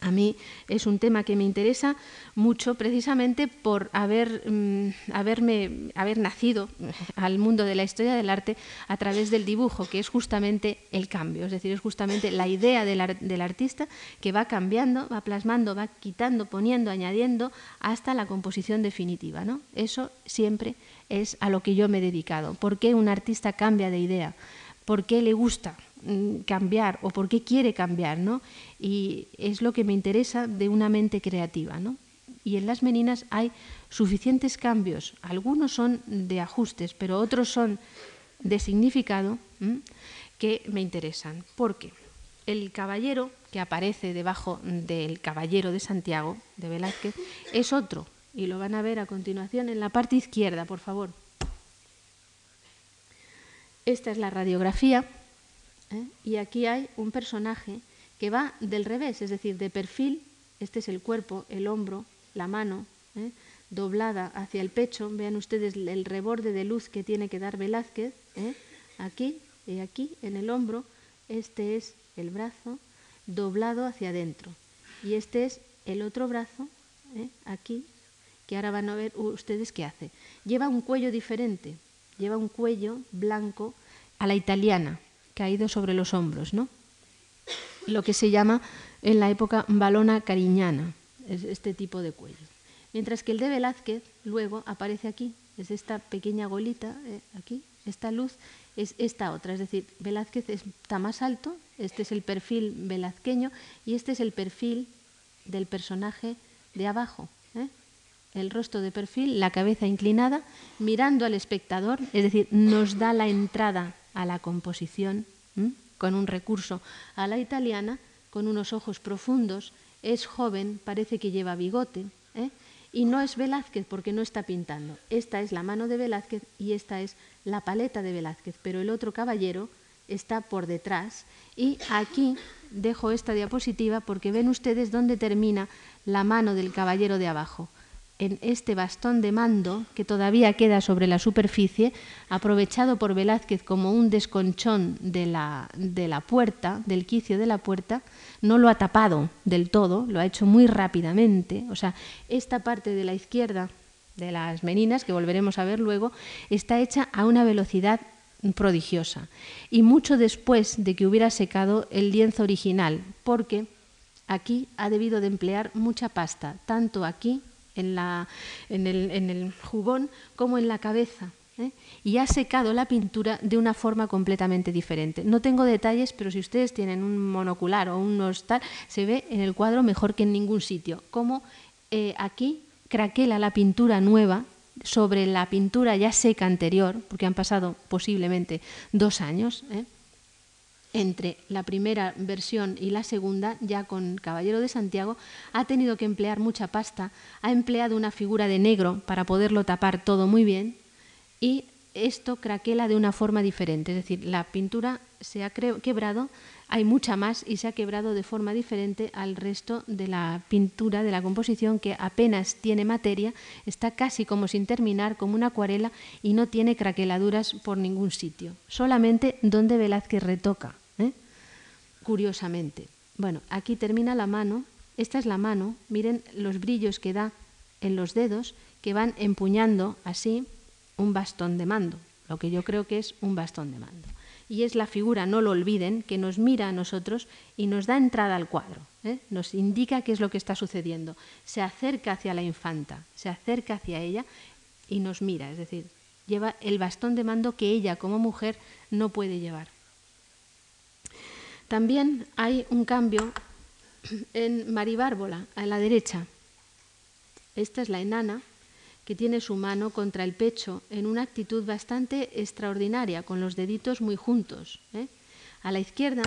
A mí es un tema que me interesa mucho precisamente por haber, mm, haberme, haber nacido al mundo de la historia del arte a través del dibujo, que es justamente el cambio, es decir, es justamente la idea del, artista que va cambiando, va plasmando, va quitando, poniendo, añadiendo hasta la composición definitiva. ¿no? Eso siempre es a lo que yo me he dedicado. ¿Por qué un artista cambia de idea? ¿Por qué le gusta? Mm, cambiar o por qué quiere cambiar, ¿no? Y es lo que me interesa de una mente creativa, ¿no? Y en las meninas hay suficientes cambios. Algunos son de ajustes, pero otros son de significado que me interesan. Porque el caballero que aparece debajo del caballero de Santiago, de Velázquez, es otro. Y lo van a ver a continuación en la parte izquierda, por favor. Esta es la radiografía ¿eh? Y aquí hay un personaje que va del revés, es decir, de perfil, este es el cuerpo, el hombro, la mano, ¿eh? doblada hacia el pecho. Vean ustedes el reborde de luz que tiene que dar Velázquez, ¿eh? aquí y aquí en el hombro. Este es el brazo doblado hacia adentro. Y este es el otro brazo, aquí, que ahora van a ver ustedes qué hace. Lleva un cuello diferente, lleva un cuello blanco a la italiana, caído sobre los hombros, ¿no? Lo que se llama en la época balona cariñana, es este tipo de cuello. Mientras que el de Velázquez luego aparece aquí, es esta pequeña golita, eh, aquí, esta luz es esta otra, es decir, Velázquez está más alto, este es el perfil velazqueño y este es el perfil del personaje de abajo. ¿eh? El rostro de perfil, la cabeza inclinada, mirando al espectador, es decir, nos da la entrada a la composición con un recurso a la italiana, con unos ojos profundos, es joven, parece que lleva bigote, ¿eh? y no es Velázquez porque no está pintando. Esta es la mano de Velázquez y esta es la paleta de Velázquez, pero el otro caballero está por detrás y aquí dejo esta diapositiva porque ven ustedes dónde termina la mano del caballero de abajo en este bastón de mando que todavía queda sobre la superficie, aprovechado por Velázquez como un desconchón de la, de la puerta, del quicio de la puerta, no lo ha tapado del todo, lo ha hecho muy rápidamente. O sea, esta parte de la izquierda de las meninas, que volveremos a ver luego, está hecha a una velocidad prodigiosa. Y mucho después de que hubiera secado el lienzo original, porque aquí ha debido de emplear mucha pasta, tanto aquí en, la, en, el, en el, jubón como en la cabeza. ¿eh? y ha secado la pintura de una forma completamente diferente. No tengo detalles, pero si ustedes tienen un monocular o un tal, se ve en el cuadro mejor que en ningún sitio. Como eh, aquí craquela la pintura nueva sobre la pintura ya seca anterior, porque han pasado posiblemente dos años, ¿eh? Entre la primera versión y la segunda, ya con Caballero de Santiago, ha tenido que emplear mucha pasta, ha empleado una figura de negro para poderlo tapar todo muy bien y esto craquela de una forma diferente, es decir, la pintura se ha quebrado hay mucha más y se ha quebrado de forma diferente al resto de la pintura, de la composición, que apenas tiene materia, está casi como sin terminar, como una acuarela, y no tiene craqueladuras por ningún sitio, solamente donde Velázquez retoca. Curiosamente. Bueno, aquí termina la mano, esta es la mano, miren los brillos que da en los dedos, que van empuñando así un bastón de mando, lo que yo creo que es un bastón de mando y es la figura, no lo olviden, que nos mira a nosotros y nos da entrada al cuadro, ¿eh? nos indica qué es lo que está sucediendo. Se acerca hacia la infanta, se acerca hacia ella y nos mira, es decir, lleva el bastón de mando que ella como mujer no puede llevar. También hay un cambio en Maribárbola, a la derecha. Esta es la enana, que tiene su mano contra el pecho en una actitud bastante extraordinaria, con los deditos muy juntos. ¿eh? A la izquierda,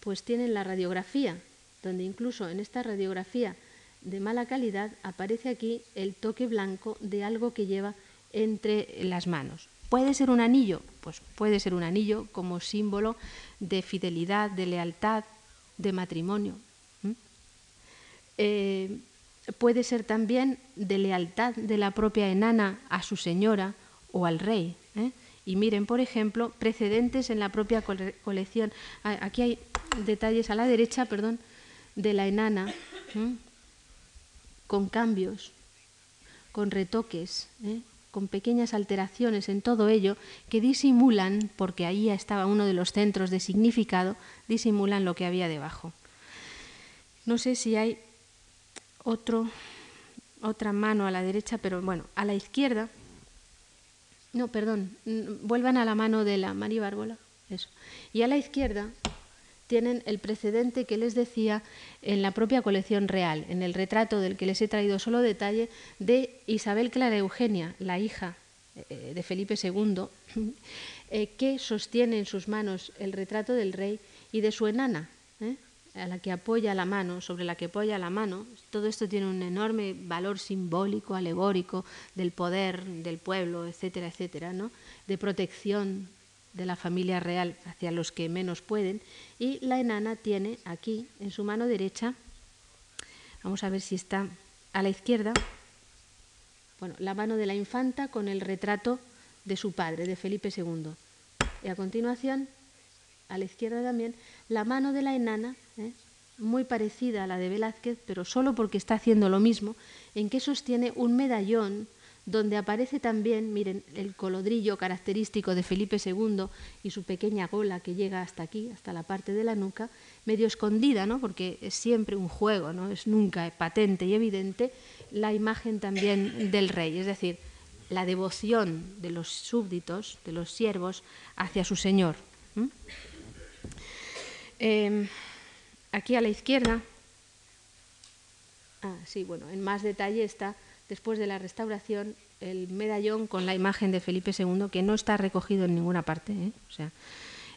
pues tienen la radiografía, donde incluso en esta radiografía de mala calidad aparece aquí el toque blanco de algo que lleva entre las manos. ¿Puede ser un anillo? Pues puede ser un anillo como símbolo de fidelidad, de lealtad, de matrimonio. Eh, puede ser también de lealtad de la propia enana a su señora o al rey. ¿eh? Y miren, por ejemplo, precedentes en la propia colección. Aquí hay detalles a la derecha, perdón, de la enana, con cambios, con retoques, ¿eh? Con pequeñas alteraciones en todo ello que disimulan, porque ahí estaba uno de los centros de significado, disimulan lo que había debajo. No sé si hay otro, otra mano a la derecha, pero bueno, a la izquierda. No, perdón, vuelvan a la mano de la María Bárbola, eso. Y a la izquierda tienen el precedente que les decía en la propia colección real, en el retrato del que les he traído solo detalle, de Isabel Clara Eugenia, la hija eh, de Felipe II, eh, que sostiene en sus manos el retrato del rey y de su enana, ¿eh? a la que apoya la mano, sobre la que apoya la mano, todo esto tiene un enorme valor simbólico, alegórico del poder del pueblo, etcétera, etcétera, ¿no? de protección de la familia real hacia los que menos pueden. Y la enana tiene aquí, en su mano derecha, vamos a ver si está a la izquierda, bueno, la mano de la infanta con el retrato de su padre, de Felipe II. Y a continuación a la izquierda también, la mano de la enana, ¿eh? muy parecida a la de Velázquez, pero solo porque está haciendo lo mismo, en que sostiene un medallón donde aparece también, miren, el colodrillo característico de Felipe II y su pequeña gola que llega hasta aquí, hasta la parte de la nuca, medio escondida, ¿no? porque es siempre un juego, no es nunca patente y evidente, la imagen también del rey, es decir, la devoción de los súbditos, de los siervos, hacia su señor. Em, aquí a la izquierda, ah, sí, bueno, en más detalle está, después de la restauración, el medallón con la imagen de Felipe II, que no está recogido en ninguna parte. ¿eh? O sea,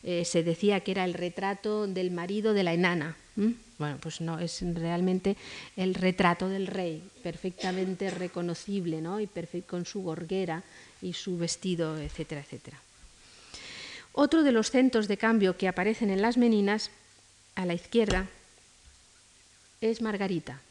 eh, se decía que era el retrato del marido de la enana. Bueno, pues no, es realmente el retrato del rey, perfectamente reconocible, ¿no? Y con su gorguera y su vestido, etcétera, etcétera. Otro de los centros de cambio que aparecen en las meninas, a la izquierda, es Margarita,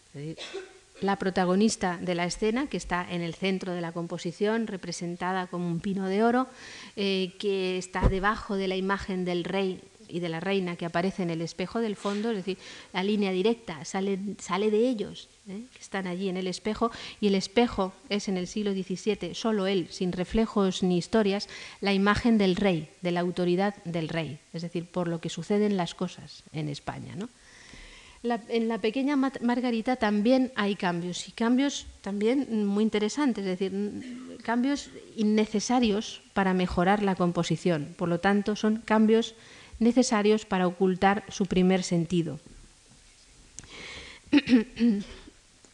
la protagonista de la escena, que está en el centro de la composición, representada como un pino de oro, eh, que está debajo de la imagen del rey y de la reina que aparece en el espejo del fondo, es decir, la línea directa sale, sale de ellos, ¿eh? que están allí en el espejo, y el espejo es en el siglo XVII, solo él, sin reflejos ni historias, la imagen del rey, de la autoridad del rey, es decir, por lo que suceden las cosas en España. ¿no? En la pequeña Margarita también hay cambios y cambios también muy interesantes, es decir, cambios innecesarios para mejorar la composición. Por lo tanto, son cambios necesarios para ocultar su primer sentido.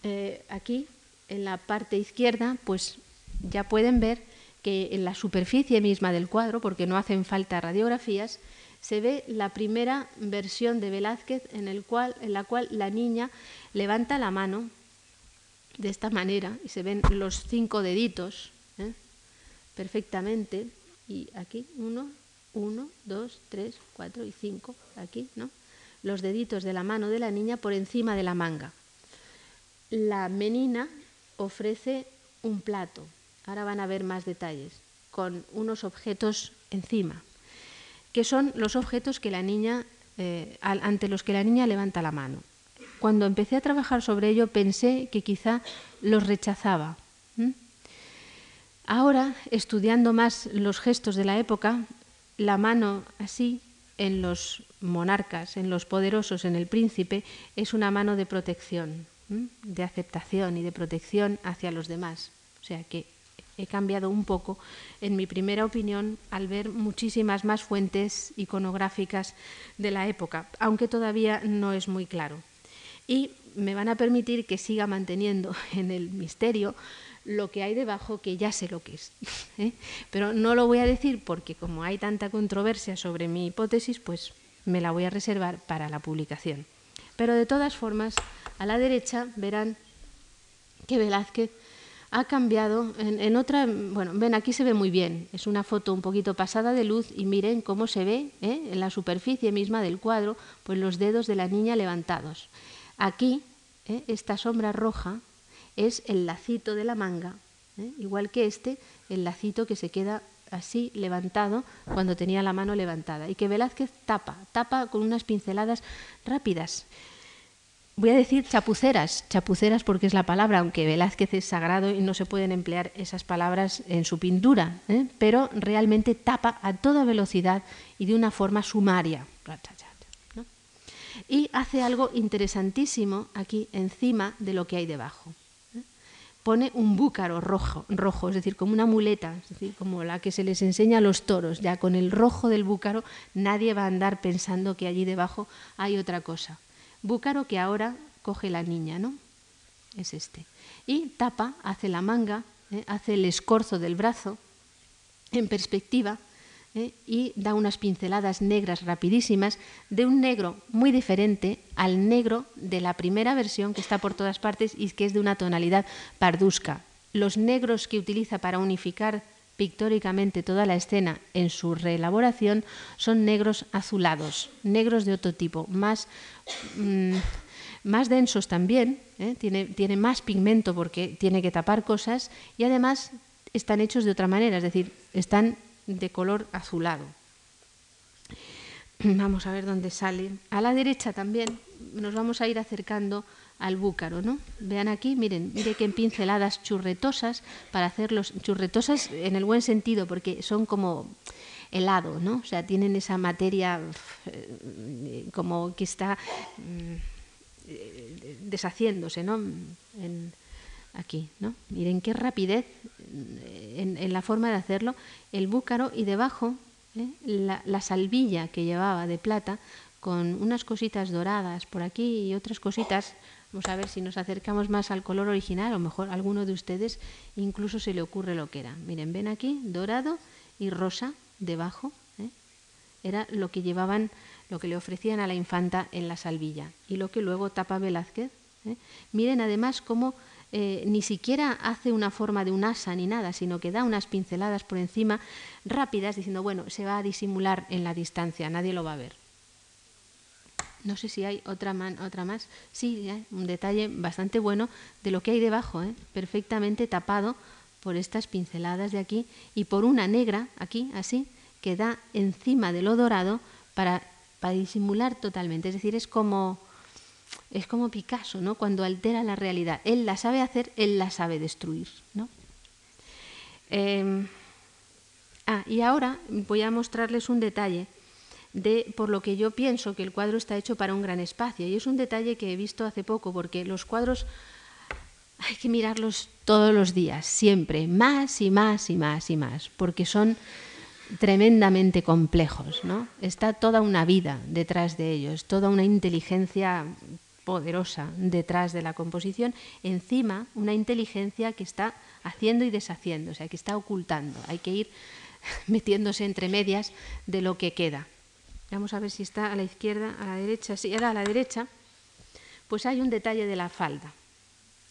Eh, aquí, en la parte izquierda, pues ya pueden ver que en la superficie misma del cuadro, porque no hacen falta radiografías, se ve la primera versión de Velázquez en, el cual, en la cual la niña levanta la mano de esta manera y se ven los cinco deditos ¿eh? perfectamente. Y aquí, uno, uno, dos, tres, cuatro y cinco, aquí, ¿no? Los deditos de la mano de la niña por encima de la manga. La menina ofrece un plato, ahora van a ver más detalles, con unos objetos encima, que son los objetos que la niña, eh, ante los que la niña levanta la mano. Cuando empecé a trabajar sobre ello pensé que quizá los rechazaba. Ahora, estudiando más los gestos de la época, la mano así en los monarcas, en los poderosos, en el príncipe, es una mano de protección, de aceptación y de protección hacia los demás. O sea que he cambiado un poco en mi primera opinión al ver muchísimas más fuentes iconográficas de la época, aunque todavía no es muy claro. Y me van a permitir que siga manteniendo en el misterio lo que hay debajo, que ya sé lo que es. ¿eh? Pero no lo voy a decir porque como hay tanta controversia sobre mi hipótesis, pues me la voy a reservar para la publicación. Pero de todas formas, a la derecha verán que Velázquez ha cambiado en, otra, bueno, ven, aquí se ve muy bien, es una foto un poquito pasada de luz y miren cómo se ve ¿eh? en la superficie misma del cuadro, pues los dedos de la niña levantados. Aquí, ¿eh? esta sombra roja es el lacito de la manga, ¿eh? igual que este, el lacito que se queda así levantado cuando tenía la mano levantada y que Velázquez tapa, tapa con unas pinceladas rápidas. Voy a decir chapuceras, chapuceras porque es la palabra, aunque Velázquez es sagrado y no se pueden emplear esas palabras en su pintura, ¿eh? pero realmente tapa a toda velocidad y de una forma sumaria. Y hace algo interesantísimo aquí encima de lo que hay debajo pone un búcaro rojo, rojo, es decir, como una muleta, decir, como la que se les enseña a los toros. Ya con el rojo del búcaro nadie va a andar pensando que allí debajo hay otra cosa. Búcaro que ahora coge la niña, ¿no? Es este. Y tapa, hace la manga, ¿eh? hace el escorzo del brazo en perspectiva ¿eh? y da unas pinceladas negras rapidísimas de un negro muy diferente al negro de la primera versión que está por todas partes y que es de una tonalidad pardusca. Los negros que utiliza para unificar pictóricamente toda la escena en su reelaboración son negros azulados, negros de otro tipo, más, mm, más densos también, ¿eh? tiene, tiene más pigmento porque tiene que tapar cosas y además están hechos de otra manera, es decir, están de color azulado. Vamos a ver dónde sale. A la derecha también nos vamos a ir acercando al búcaro, ¿no? Vean aquí, miren, miren qué pinceladas churretosas para hacerlos churretosas en el buen sentido, porque son como helado, ¿no? O sea, tienen esa materia eh, como que está mm, deshaciéndose, ¿no? aquí, ¿no? Miren qué rapidez en, la forma de hacerlo, el búcaro y debajo ¿eh? la, salvilla que llevaba de plata con unas cositas doradas por aquí y otras cositas. Vamos a ver si nos acercamos más al color original, o mejor a alguno de ustedes incluso se le ocurre lo que era. Miren, ven aquí, dorado y rosa debajo. ¿eh? Era lo que llevaban, lo que le ofrecían a la infanta en la salvilla y lo que luego tapa Velázquez. ¿eh? Miren además cómo eh, ni siquiera hace una forma de un asa ni nada, sino que da unas pinceladas por encima rápidas diciendo, bueno, se va a disimular en la distancia, nadie lo va a ver. No sé si hay otra, otra más. Sí, un detalle bastante bueno de lo que hay debajo, ¿eh? perfectamente tapado por estas pinceladas de aquí y por una negra, aquí, así, que da encima de lo dorado para, para disimular totalmente. Es decir, es como es como Picasso, ¿no? Cuando altera la realidad. Él la sabe hacer, él la sabe destruir, ¿no? Em, ah, y ahora voy a mostrarles un detalle de por lo que yo pienso que el cuadro está hecho para un gran espacio. Y es un detalle que he visto hace poco, porque los cuadros hay que mirarlos todos los días, siempre, más y más y más y más, porque son tremendamente complejos, ¿no? Está toda una vida detrás de ellos, toda una inteligencia poderosa detrás de la composición, encima una inteligencia que está haciendo y deshaciendo, o sea, que está ocultando. Hay que ir metiéndose entre medias de lo que queda. Vamos a ver si está a la izquierda, a la derecha. Si era a la derecha, pues hay un detalle de la falda.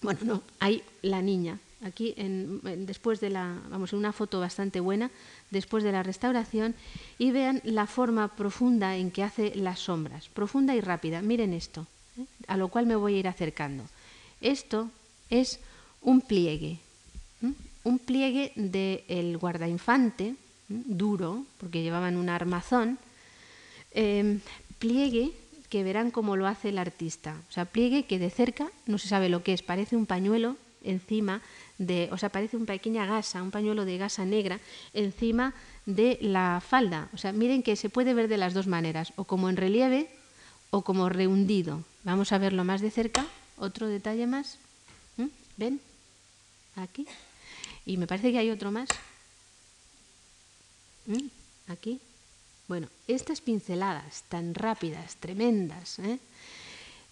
Bueno, no, hay la niña. Aquí, en, después de la, vamos, en una foto bastante buena, después de la restauración, y vean la forma profunda en que hace las sombras, profunda y rápida. Miren esto, ¿eh? a lo cual me voy a ir acercando. Esto es un pliegue, un pliegue del guardainfante, duro, porque llevaban un armazón, em, pliegue que verán cómo lo hace el artista. O sea, pliegue que de cerca no se sabe lo que es, parece un pañuelo encima de, o sea, parece una pequeña gasa, un pañuelo de gasa negra encima de la falda. O sea, miren que se puede ver de las dos maneras, o como en relieve o como rehundido. Vamos a verlo más de cerca. Otro detalle más. ¿Mm? ¿Ven? Aquí. Y me parece que hay otro más. ¿Mm? Aquí. Bueno, estas pinceladas tan rápidas, tremendas, ¿eh?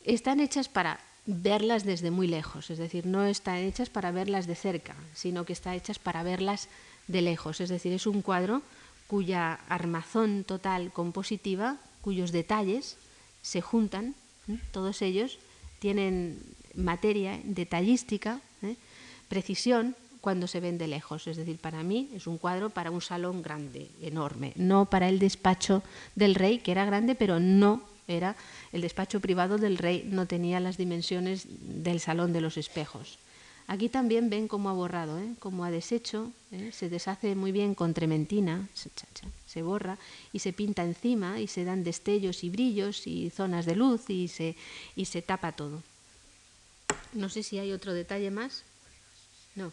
están hechas para verlas desde muy lejos, es decir, no están hechas para verlas de cerca, sino que están hechas para verlas de lejos, es decir, es un cuadro cuya armazón total compositiva, cuyos detalles se juntan, ¿eh? todos ellos tienen materia detallística, ¿eh? precisión, cuando se ven de lejos. Es decir, para mí es un cuadro para un salón grande, enorme, no para el despacho del rey, que era grande, pero no era el despacho privado del rey, no tenía las dimensiones del salón de los espejos. Aquí también ven cómo ha borrado, ¿eh? cómo ha deshecho, ¿eh? se deshace muy bien con trementina, se borra y se pinta encima y se dan destellos y brillos y zonas de luz y se, y se tapa todo. No sé si hay otro detalle más. No.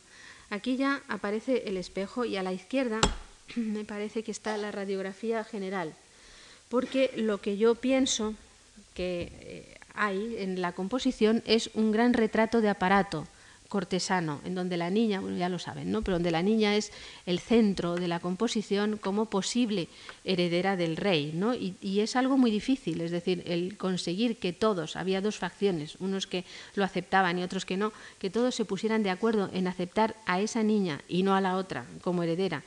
Aquí ya aparece el espejo y a la izquierda me parece que está la radiografía general, porque lo que yo pienso que eh, hay en la composición es un gran retrato de aparato cortesano, en donde la niña, bueno, ya lo saben, ¿no? pero donde la niña es el centro de la composición como posible heredera del rey. ¿no? Y, y, es algo muy difícil, es decir, el conseguir que todos, había dos facciones, unos que lo aceptaban y otros que no, que todos se pusieran de acuerdo en aceptar a esa niña y no a la otra como heredera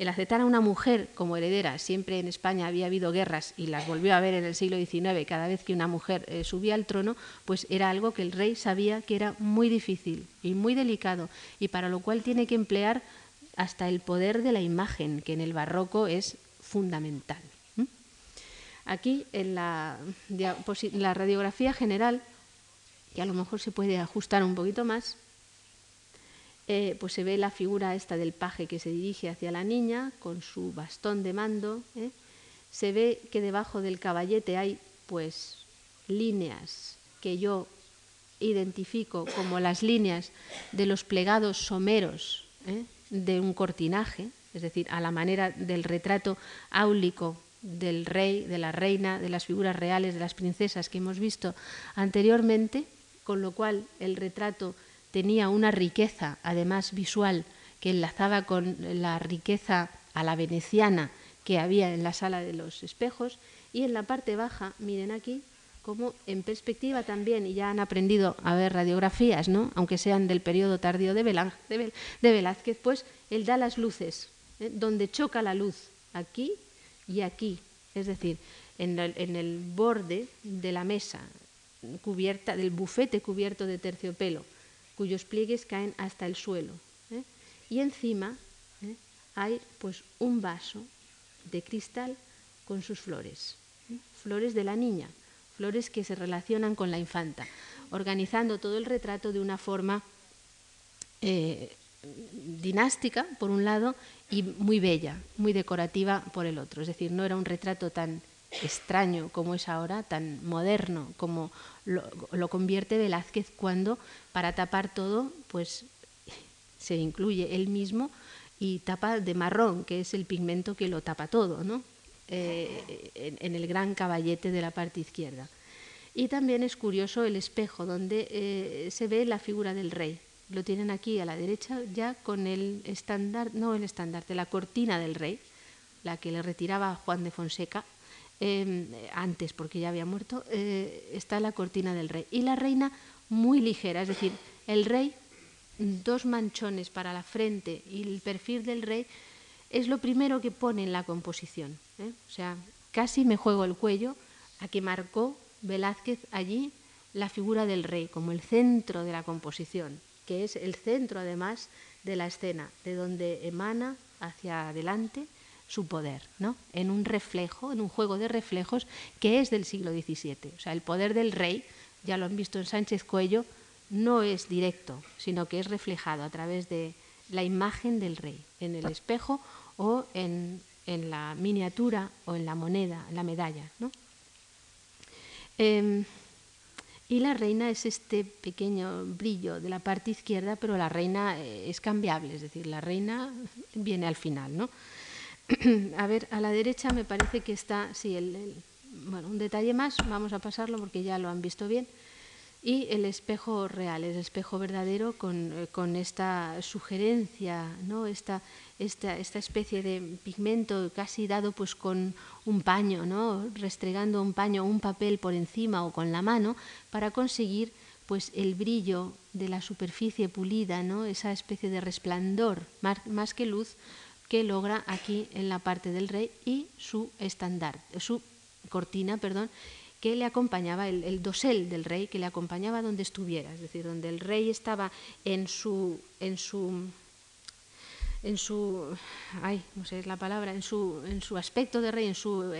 el aceptar a una mujer como heredera, siempre en España había habido guerras y las volvió a haber en el siglo XIX cada vez que una mujer eh, subía al trono, pues era algo que el rey sabía que era muy difícil y muy delicado y para lo cual tiene que emplear hasta el poder de la imagen, que en el barroco es fundamental. Aquí en la, la radiografía general, que a lo mejor se puede ajustar un poquito más, eh, pues se ve la figura esta del paje que se dirige hacia la niña con su bastón de mando. ¿eh? Se ve que debajo del caballete hay pues líneas que yo identifico como las líneas de los plegados someros ¿eh? de un cortinaje, es decir, a la manera del retrato áulico del rey, de la reina, de las figuras reales, de las princesas que hemos visto anteriormente, con lo cual el retrato tenía una riqueza, además visual, que enlazaba con la riqueza a la veneciana que había en la sala de los espejos. Y en la parte baja, miren aquí, como en perspectiva también, y ya han aprendido a ver radiografías, ¿no? aunque sean del periodo tardío de, Velázquez, pues él da las luces, ¿eh? donde choca la luz, aquí y aquí, es decir, en el, en el borde de la mesa cubierta, del bufete cubierto de terciopelo cuyos pliegues caen hasta el suelo. ¿eh? Y encima ¿eh? hay pues un vaso de cristal con sus flores, ¿eh? flores de la niña, flores que se relacionan con la infanta, organizando todo el retrato de una forma dinástica, por un lado, y muy bella, muy decorativa por el otro. Es decir, no era un retrato tan extraño como es ahora, tan moderno como lo, convierte Velázquez cuando para tapar todo pues se incluye él mismo y tapa de marrón, que es el pigmento que lo tapa todo, ¿no? Eh, en, el gran caballete de la parte izquierda. Y también es curioso el espejo donde eh, se ve la figura del rey. lo tienen aquí a la derecha ya con el estándar, no el estandarte, la cortina del rey, la que le retiraba Juan de Fonseca, em, antes porque ya había muerto, eh, está la cortina del rey. Y la reina muy ligera, es decir, el rey, dos manchones para la frente y el perfil del rey es lo primero que pone en la composición. ¿eh? O sea, casi me juego el cuello a que marcó Velázquez allí la figura del rey como el centro de la composición, que es el centro además de la escena, de donde emana hacia adelante su poder, ¿no? en un reflejo, en un juego de reflejos que es del siglo XVII. O sea, el poder del rey, ya lo han visto en Sánchez Cuello, no es directo, sino que es reflejado a través de la imagen del rey en el espejo o en, la miniatura o en la moneda, en la medalla. ¿no? Em, y la reina es este pequeño brillo de la parte izquierda, pero la reina eh, es cambiable, es decir, la reina viene al final. ¿no? a ver, a la derecha me parece que está, sí, el, bueno, un detalle más, vamos a pasarlo porque ya lo han visto bien y el espejo real, el espejo verdadero con, eh, esta sugerencia, ¿no? esta, esta, esta, especie de pigmento casi dado pues con un paño, ¿no? restregando un paño, un papel por encima o con la mano para conseguir pues el brillo de la superficie pulida, ¿no? esa especie de resplandor más, que luz que logra aquí en la parte del rey y su estándar, su cortina, perdón, que le acompañaba, el, dosel del rey que le acompañaba donde estuviera, es decir, donde el rey estaba en su, en su, en su, ay, no sé la palabra, en su, en su aspecto de rey, en su,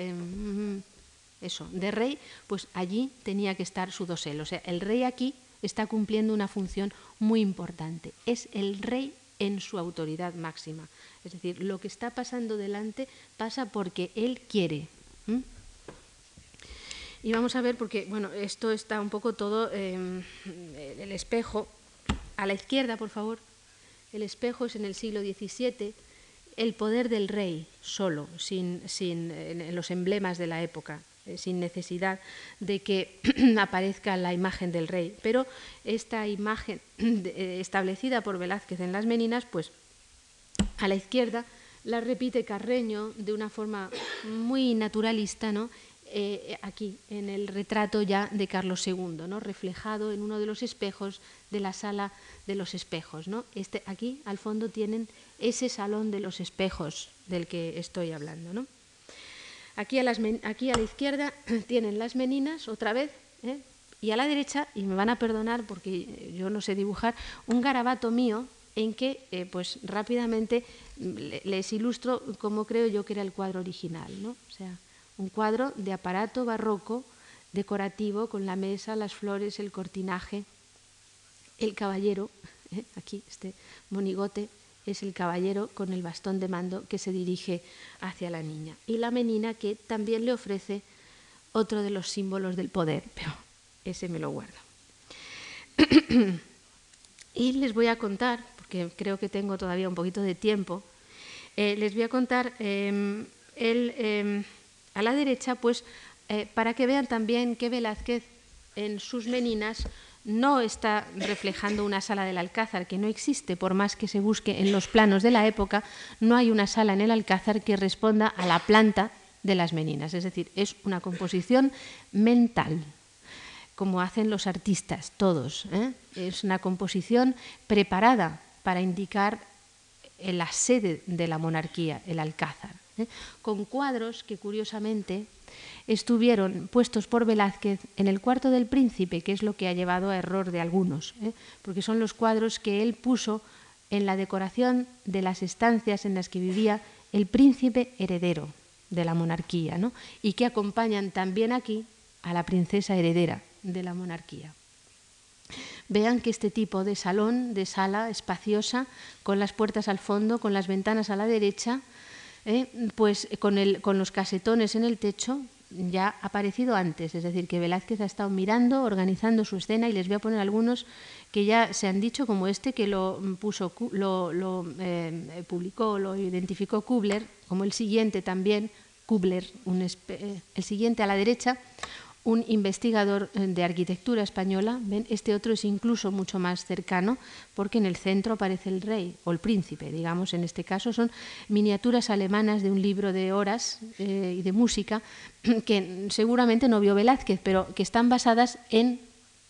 eso, de rey, pues allí tenía que estar su dosel. O sea, el rey aquí está cumpliendo una función muy importante. Es el rey en su autoridad máxima. Es decir, lo que está pasando delante pasa porque él quiere. Y vamos a ver, porque bueno, esto está un poco todo, em, el espejo, a la izquierda, por favor, el espejo es en el siglo XVII, el poder del rey solo, sin, sin los emblemas de la época, eh, sin necesidad de que aparezca la imagen del rey. Pero esta imagen eh, establecida por Velázquez en las Meninas, pues a la izquierda la repite Carreño de una forma muy naturalista, ¿no? Eh, aquí, en el retrato ya de Carlos II, ¿no? reflejado en uno de los espejos de la sala de los espejos. ¿no? Este, aquí, al fondo, tienen ese salón de los espejos del que estoy hablando. ¿no? Aquí, a la izquierda tienen las meninas, otra vez, ¿eh? y a la derecha, y me van a perdonar porque yo no sé dibujar, un garabato mío en que eh, pues rápidamente les ilustro cómo creo yo que era el cuadro original. ¿no? O sea, un cuadro de aparato barroco decorativo con la mesa, las flores, el cortinaje, el caballero, ¿eh? aquí este monigote es el caballero con el bastón de mando que se dirige hacia la niña y la menina que también le ofrece otro de los símbolos del poder, pero ese me lo guardo. y les voy a contar, porque creo que tengo todavía un poquito de tiempo, eh, les voy a contar em, el em, a la derecha, pues eh, para que vean también que Velázquez en sus meninas no está reflejando una sala del Alcázar, que no existe, por más que se busque en los planos de la época, no hay una sala en el Alcázar que responda a la planta de las meninas. Es decir, es una composición mental, como hacen los artistas, todos. ¿eh? Es una composición preparada para indicar la sede de la monarquía, el Alcázar. Con cuadros que curiosamente estuvieron puestos por Velázquez en el cuarto del príncipe, que es lo que ha llevado a error de algunos, ¿eh? porque son los cuadros que él puso en la decoración de las estancias en las que vivía el príncipe heredero de la monarquía, y que acompañan también aquí a la princesa heredera de la monarquía. Vean que este tipo de salón, de sala espaciosa, con las puertas al fondo, con las ventanas a la derecha, ¿eh? pues con, con los casetones en el techo ya ha aparecido antes, es decir, que Velázquez ha estado mirando, organizando su escena y les voy a poner algunos que ya se han dicho, como este que lo, puso, lo, lo eh, publicó, lo identificó Kubler, como el siguiente también, Kubler, eh, el siguiente a la derecha, un investigador eh, de arquitectura española. ¿ven? Este otro es incluso mucho más cercano porque en el centro aparece el rey o el príncipe, digamos, en este caso son miniaturas alemanas de un libro de horas eh, y de música que seguramente no vio Velázquez, pero que están basadas en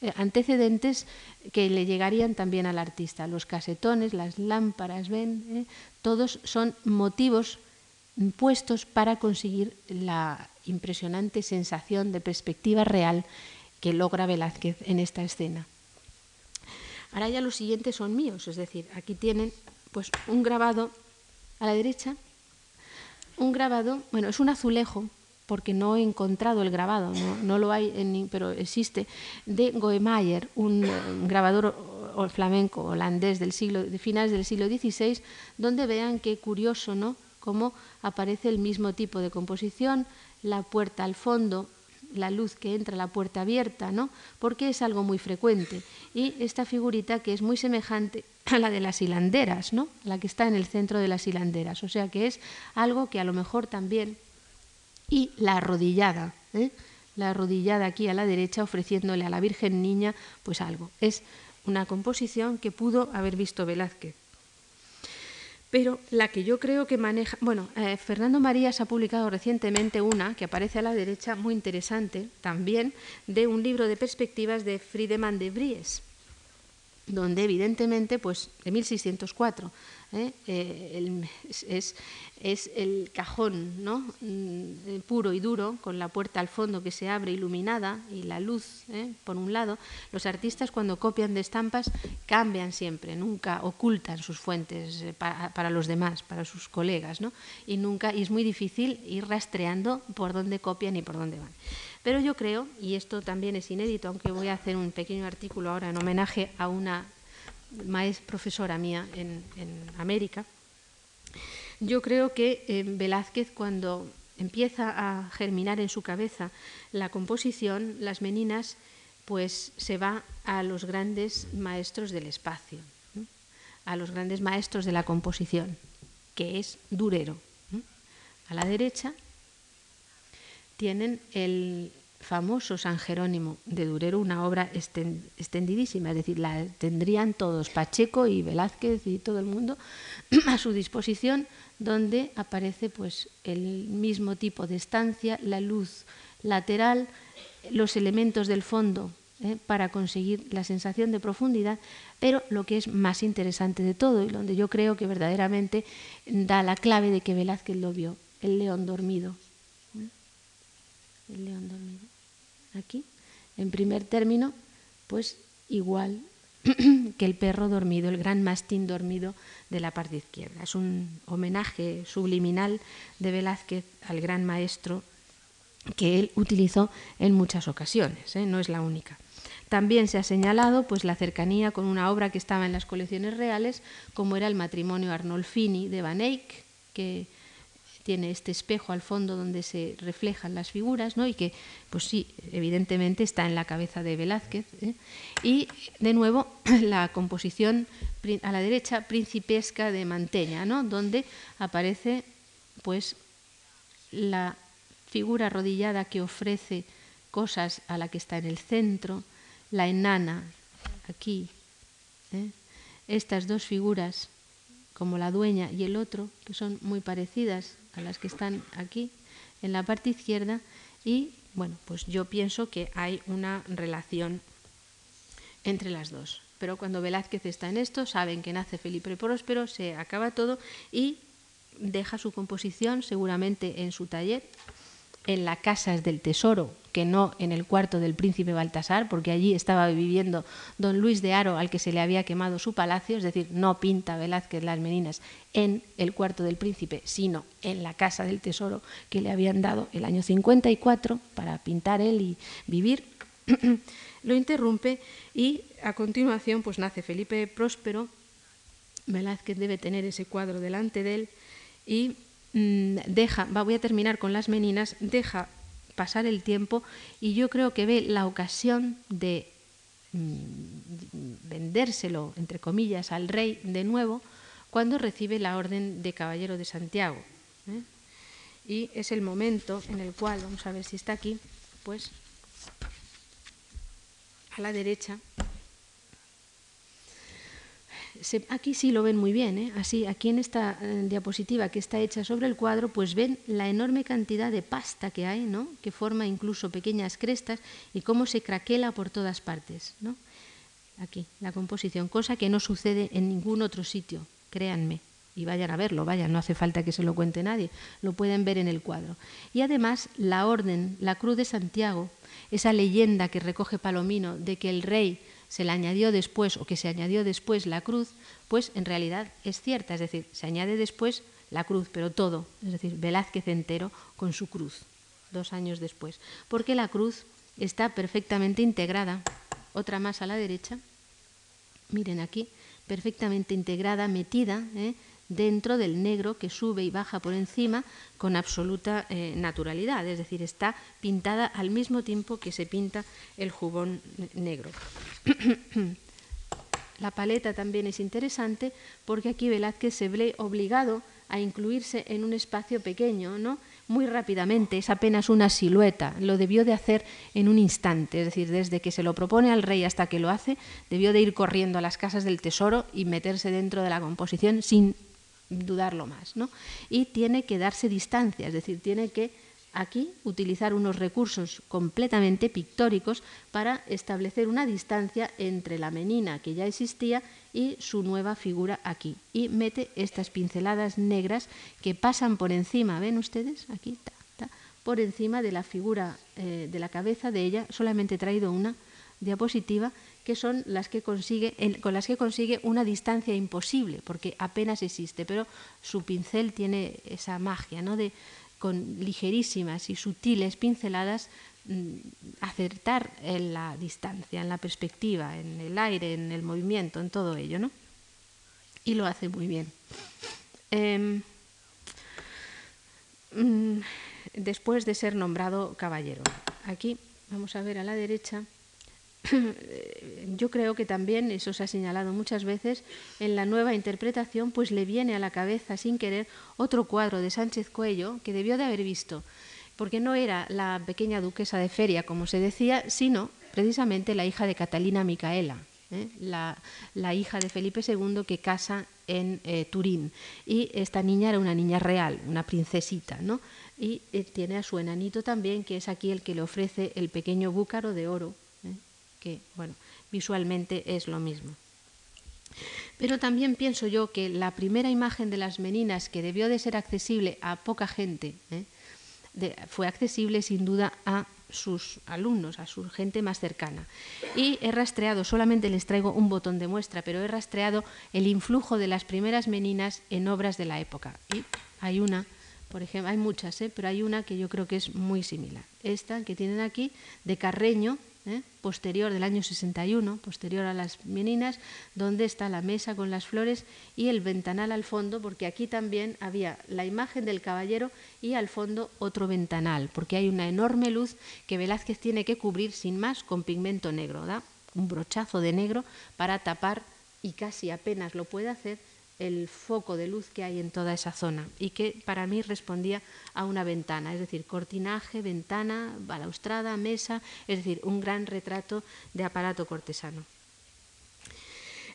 eh, antecedentes que le llegarían también al artista. Los casetones, las lámparas, ven, todos son motivos puestos para conseguir la impresionante sensación de perspectiva real que logra Velázquez en esta escena. Ahora ya los siguientes son míos, es decir, aquí tienen pues un grabado a la derecha, un grabado, bueno, es un azulejo porque no he encontrado el grabado, no, lo hay, en, pero existe, de Goemeyer, un, grabador flamenco holandés del siglo, de finales del siglo XVI, donde vean qué curioso, ¿no? Cómo aparece el mismo tipo de composición, la puerta al fondo, la luz que entra, la puerta abierta, ¿no? Porque es algo muy frecuente. Y esta figurita que es muy semejante a la de las hilanderas, ¿no? La que está en el centro de las hilanderas. O sea que es algo que a lo mejor también. Y la arrodillada, ¿eh? la arrodillada aquí a la derecha ofreciéndole a la Virgen Niña, pues algo. Es una composición que pudo haber visto Velázquez. Pero la que yo creo que maneja, bueno, eh, Fernando Marías ha publicado recientemente una que aparece a la derecha muy interesante también de un libro de perspectivas de Friedemann de Vries, donde evidentemente, pues de 1604, ¿eh? Eh, es, es, el cajón ¿no? Mm, puro y duro, con la puerta al fondo que se abre iluminada y la luz ¿eh? por un lado. Los artistas cuando copian de estampas cambian siempre, nunca ocultan sus fuentes para, para, los demás, para sus colegas, ¿no? y, nunca, y es muy difícil ir rastreando por dónde copian y por dónde van. Pero yo creo, y esto también es inédito, aunque voy a hacer un pequeño artículo ahora en homenaje a una maestra profesora mía en, América, yo creo que eh, Velázquez cuando empieza a germinar en su cabeza la composición, las meninas, pues se va a los grandes maestros del espacio, a los grandes maestros de la composición, que es Durero. A la derecha tienen el, famoso San Jerónimo de Durero, una obra extendidísima, es decir, la tendrían todos, Pacheco y Velázquez y todo el mundo a su disposición, donde aparece pues el mismo tipo de estancia, la luz lateral, los elementos del fondo ¿eh? para conseguir la sensación de profundidad, pero lo que es más interesante de todo y donde yo creo que verdaderamente da la clave de que Velázquez lo vio, el león dormido. El león dormido aquí, en primer término, pues igual que el perro dormido, el gran mastín dormido de la parte izquierda. Es un homenaje subliminal de Velázquez al gran maestro que él utilizó en muchas ocasiones, ¿eh? no es la única. También se ha señalado pues, la cercanía con una obra que estaba en las colecciones reales, como era el matrimonio Arnolfini de Van Eyck, que tiene este espejo al fondo donde se reflejan las figuras, ¿no? y que, pues sí, evidentemente está en la cabeza de Velázquez. ¿eh? Y, de nuevo, la composición a la derecha principesca de Manteña, ¿no? donde aparece pues, la figura arrodillada que ofrece cosas a la que está en el centro, la enana aquí, ¿eh? estas dos figuras como la dueña y el otro, que son muy parecidas a las que están aquí en la parte izquierda y bueno, pues yo pienso que hay una relación entre las dos. Pero cuando Velázquez está en esto, saben que nace Felipe Próspero, se acaba todo y deja su composición seguramente en su taller en la casa del tesoro, que no en el cuarto del príncipe Baltasar, porque allí estaba viviendo don Luis de Aro, al que se le había quemado su palacio, es decir, no pinta Velázquez las meninas en el cuarto del príncipe, sino en la casa del tesoro que le habían dado el año 54 para pintar él y vivir. Lo interrumpe y a continuación pues nace Felipe Próspero. Velázquez debe tener ese cuadro delante de él y deja, voy a terminar con las meninas, deja pasar el tiempo y yo creo que ve la ocasión de mm, vendérselo, entre comillas, al rey de nuevo cuando recibe la orden de caballero de Santiago. ¿eh? Y es el momento en el cual, vamos a ver si está aquí, pues a la derecha, aquí sí lo ven muy bien, ¿eh? así aquí en esta eh, diapositiva que está hecha sobre el cuadro, pues ven la enorme cantidad de pasta que hay, ¿no? que forma incluso pequeñas crestas y cómo se craquela por todas partes. ¿no? Aquí, la composición, cosa que no sucede en ningún otro sitio, créanme. Y vayan a verlo, vayan, no hace falta que se lo cuente nadie, lo pueden ver en el cuadro. Y además la orden, la cruz de Santiago, esa leyenda que recoge Palomino de que el rey se le añadió después o que se añadió después la cruz, pues en realidad es cierta, es decir, se añade después la cruz, pero todo, es decir, Velázquez entero con su cruz, dos años después, porque la cruz está perfectamente integrada, otra más a la derecha, miren aquí, perfectamente integrada, metida, ¿eh? Dentro del negro que sube y baja por encima con absoluta eh, naturalidad, es decir, está pintada al mismo tiempo que se pinta el jubón negro. La paleta también es interesante porque aquí Velázquez se ve obligado a incluirse en un espacio pequeño, ¿no? Muy rápidamente, es apenas una silueta, lo debió de hacer en un instante, es decir, desde que se lo propone al rey hasta que lo hace, debió de ir corriendo a las casas del tesoro y meterse dentro de la composición sin dudarlo más. ¿no? Y tiene que darse distancia, es decir, tiene que aquí utilizar unos recursos completamente pictóricos para establecer una distancia entre la menina que ya existía y su nueva figura aquí. Y mete estas pinceladas negras que pasan por encima, ¿ven ustedes? Aquí, por encima de la figura eh, de la cabeza de ella, solamente he traído una diapositiva que son las que consigue, con las que consigue una distancia imposible, porque apenas existe, pero su pincel tiene esa magia, ¿no? De, con ligerísimas y sutiles pinceladas, mm, acertar en la distancia, en la perspectiva, en el aire, en el movimiento, en todo ello, ¿no? Y lo hace muy bien. Em, mm, después de ser nombrado caballero. Aquí vamos a ver a la derecha yo creo que también, eso se ha señalado muchas veces, en la nueva interpretación, pues le viene a la cabeza sin querer otro cuadro de Sánchez Cuello que debió de haber visto, porque no era la pequeña duquesa de Feria, como se decía, sino precisamente la hija de Catalina Micaela, ¿eh? la, hija de Felipe II que casa en eh, Turín. Y esta niña era una niña real, una princesita, ¿no? Y eh, tiene a su enanito también, que es aquí el que le ofrece el pequeño búcaro de oro que bueno, visualmente es lo mismo. Pero también pienso yo que la primera imagen de las meninas que debió de ser accesible a poca gente, ¿eh? fue accesible sin duda a sus alumnos, a su gente más cercana. Y he rastreado, solamente les traigo un botón de muestra, pero he rastreado el influjo de las primeras meninas en obras de la época. Y hay una, por ejemplo, hay muchas, ¿eh? pero hay una que yo creo que es muy similar. Esta que tienen aquí, de Carreño, ¿eh? posterior del año 61, posterior a las meninas, donde está la mesa con las flores y el ventanal al fondo, porque aquí también había la imagen del caballero y al fondo otro ventanal, porque hay una enorme luz que Velázquez tiene que cubrir sin más con pigmento negro, da un brochazo de negro para tapar y casi apenas lo puede hacer el foco de luz que hay en toda esa zona y que para mí respondía a una ventana, es decir, cortinaje, ventana, balaustrada, mesa, es decir, un gran retrato de aparato cortesano.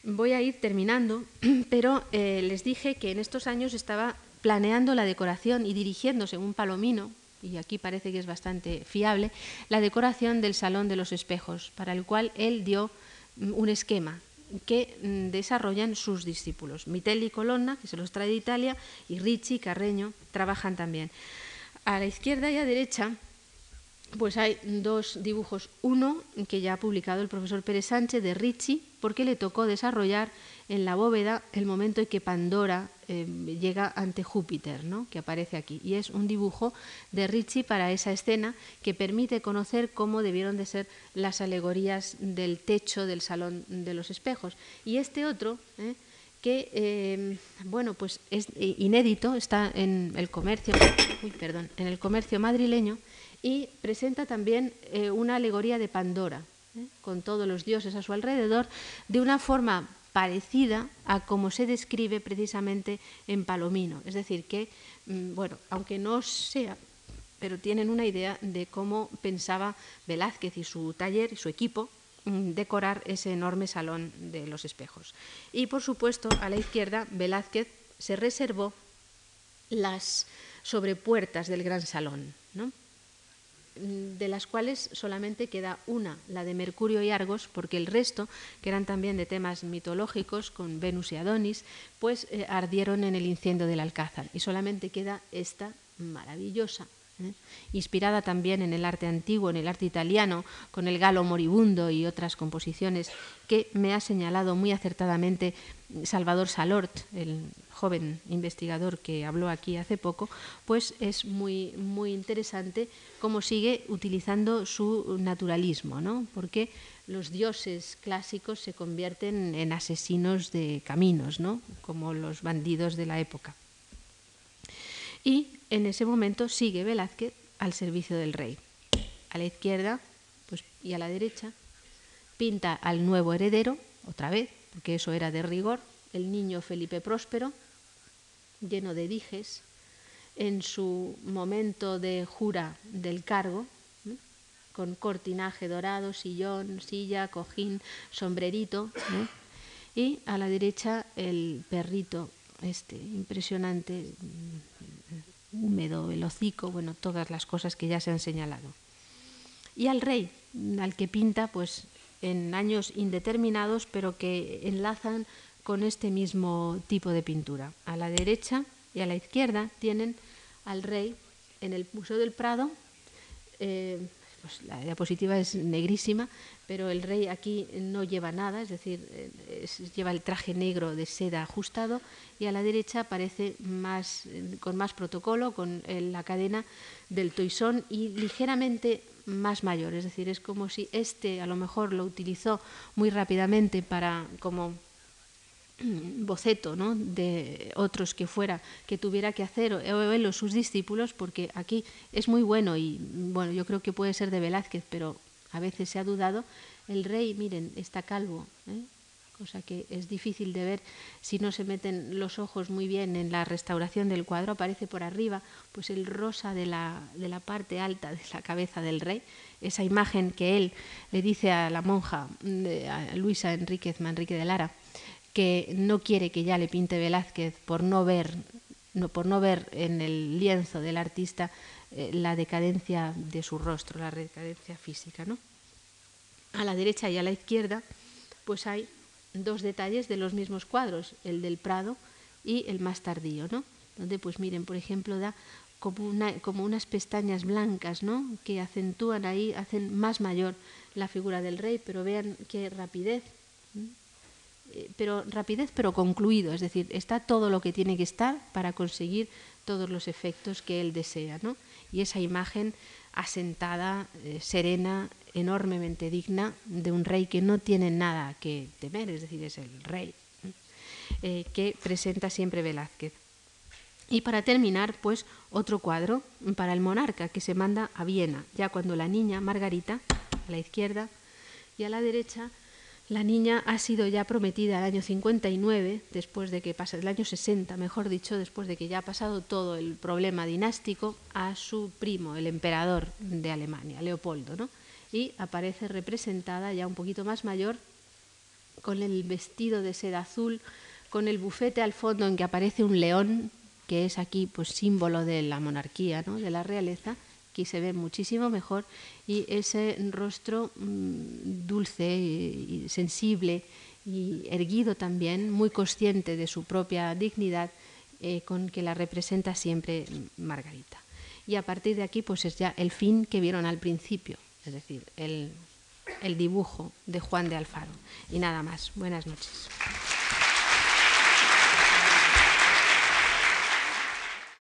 Voy a ir terminando, pero eh, les dije que en estos años estaba planeando la decoración y dirigiendo, según Palomino, y aquí parece que es bastante fiable, la decoración del Salón de los Espejos, para el cual él dio mm, un esquema que mm, desarrollan sus discípulos. Mitelli y Colonna, que se los trae de Italia, y Ricci y Carreño trabajan también. A la izquierda y a derecha pues hay dos dibujos. Uno que ya ha publicado el profesor Pérez Sánchez de Ricci, porque le tocó desarrollar en la bóveda el momento en que Pandora eh, llega ante Júpiter, ¿no? que aparece aquí. Y es un dibujo de Ricci para esa escena que permite conocer cómo debieron de ser las alegorías del techo del Salón de los Espejos. Y este otro, ¿eh? que eh, bueno, pues es inédito, está en el comercio, perdón, en el comercio madrileño y presenta también una alegoría de Pandora, con todos los dioses a su alrededor, de una forma parecida a como se describe precisamente en Palomino. Es decir, que, mm, bueno, aunque no sea, pero tienen una idea de cómo pensaba Velázquez y su taller y su equipo mm, decorar ese enorme salón de los espejos. Y por supuesto, a la izquierda, Velázquez se reservó las sobrepuertas del gran salón, mm, de las cuales solamente queda una, la de Mercurio y Argos, porque el resto, que eran también de temas mitológicos, con Venus y Adonis, pues eh, ardieron en el incendio del Alcázar. Y solamente queda esta maravillosa ¿eh? inspirada también en el arte antiguo, en el arte italiano, con el galo moribundo y otras composiciones que me ha señalado muy acertadamente Salvador Salort, el joven investigador que habló aquí hace poco, pues es muy, muy interesante cómo sigue utilizando su naturalismo, ¿no? porque los dioses clásicos se convierten en asesinos de caminos, ¿no? como los bandidos de la época. Y en ese momento sigue Velázquez al servicio del rey. A la izquierda pues, y a la derecha pinta al nuevo heredero, otra vez, porque eso era de rigor, el niño Felipe Próspero, lleno de dijes, en su momento de jura del cargo, con cortinaje dorado, sillón, silla, cojín, sombrerito, y a la derecha el perrito, este impresionante, húmedo, el hocico, bueno, todas las cosas que ya se han señalado. Y al rey, al que pinta pues en años indeterminados, pero que enlazan con este mismo tipo de pintura. A la derecha y a la izquierda tienen al rey en el Museo del Prado. Eh, pues la diapositiva es negrísima, pero el rey aquí no lleva nada, es decir, eh, lleva el traje negro de seda ajustado y a la derecha aparece más, con más protocolo, con eh, la cadena del toisón y ligeramente más mayor, es decir, es como si este a lo mejor lo utilizó muy rápidamente para como boceto ¿no? de otros que fuera que tuviera que hacer o sus discípulos porque aquí es muy bueno y bueno yo creo que puede ser de Velázquez pero a veces se ha dudado el rey miren está calvo ¿eh? Cosa que es difícil de ver si no se meten los ojos muy bien en la restauración del cuadro aparece por arriba pues el rosa de la, de la parte alta de la cabeza del rey esa imagen que él le dice a la monja a Luisa Enríquez Manrique de Lara que no quiere que ya le pinte Velázquez por no ver, no, por no ver en el lienzo del artista eh, la decadencia de su rostro, la decadencia física. ¿no? A la derecha y a la izquierda, pues hay dos detalles de los mismos cuadros, el del Prado y el más tardío, ¿no? donde pues miren, por ejemplo, da como, una, como unas pestañas blancas, ¿no? que acentúan ahí, hacen más mayor la figura del rey, pero vean qué rapidez. Eh, pero rapidez pero concluido, es decir, está todo lo que tiene que estar para conseguir todos los efectos que él desea, ¿no? Y esa imagen asentada, eh, serena, enormemente digna de un rey que no tiene nada que temer, es decir, es el rey eh, que presenta siempre Velázquez. Y para terminar, pues otro cuadro para el monarca que se manda a Viena, ya cuando la niña Margarita, a la izquierda y a la derecha, la niña ha sido ya prometida el año 59, después de que pasa el año 60, mejor dicho, después de que ya ha pasado todo el problema dinástico a su primo, el emperador de Alemania, Leopoldo, ¿no? Y aparece representada ya un poquito más mayor con el vestido de seda azul, con el bufete al fondo en que aparece un león, que es aquí pues símbolo de la monarquía, ¿no? de la realeza, aquí se ve muchísimo mejor y ese rostro mm, dulce y sensible y erguido también, muy consciente de su propia dignidad, eh, con que la representa siempre Margarita. Y a partir de aquí, pues es ya el fin que vieron al principio, es decir, el, el dibujo de Juan de Alfaro. Y nada más. Buenas noches.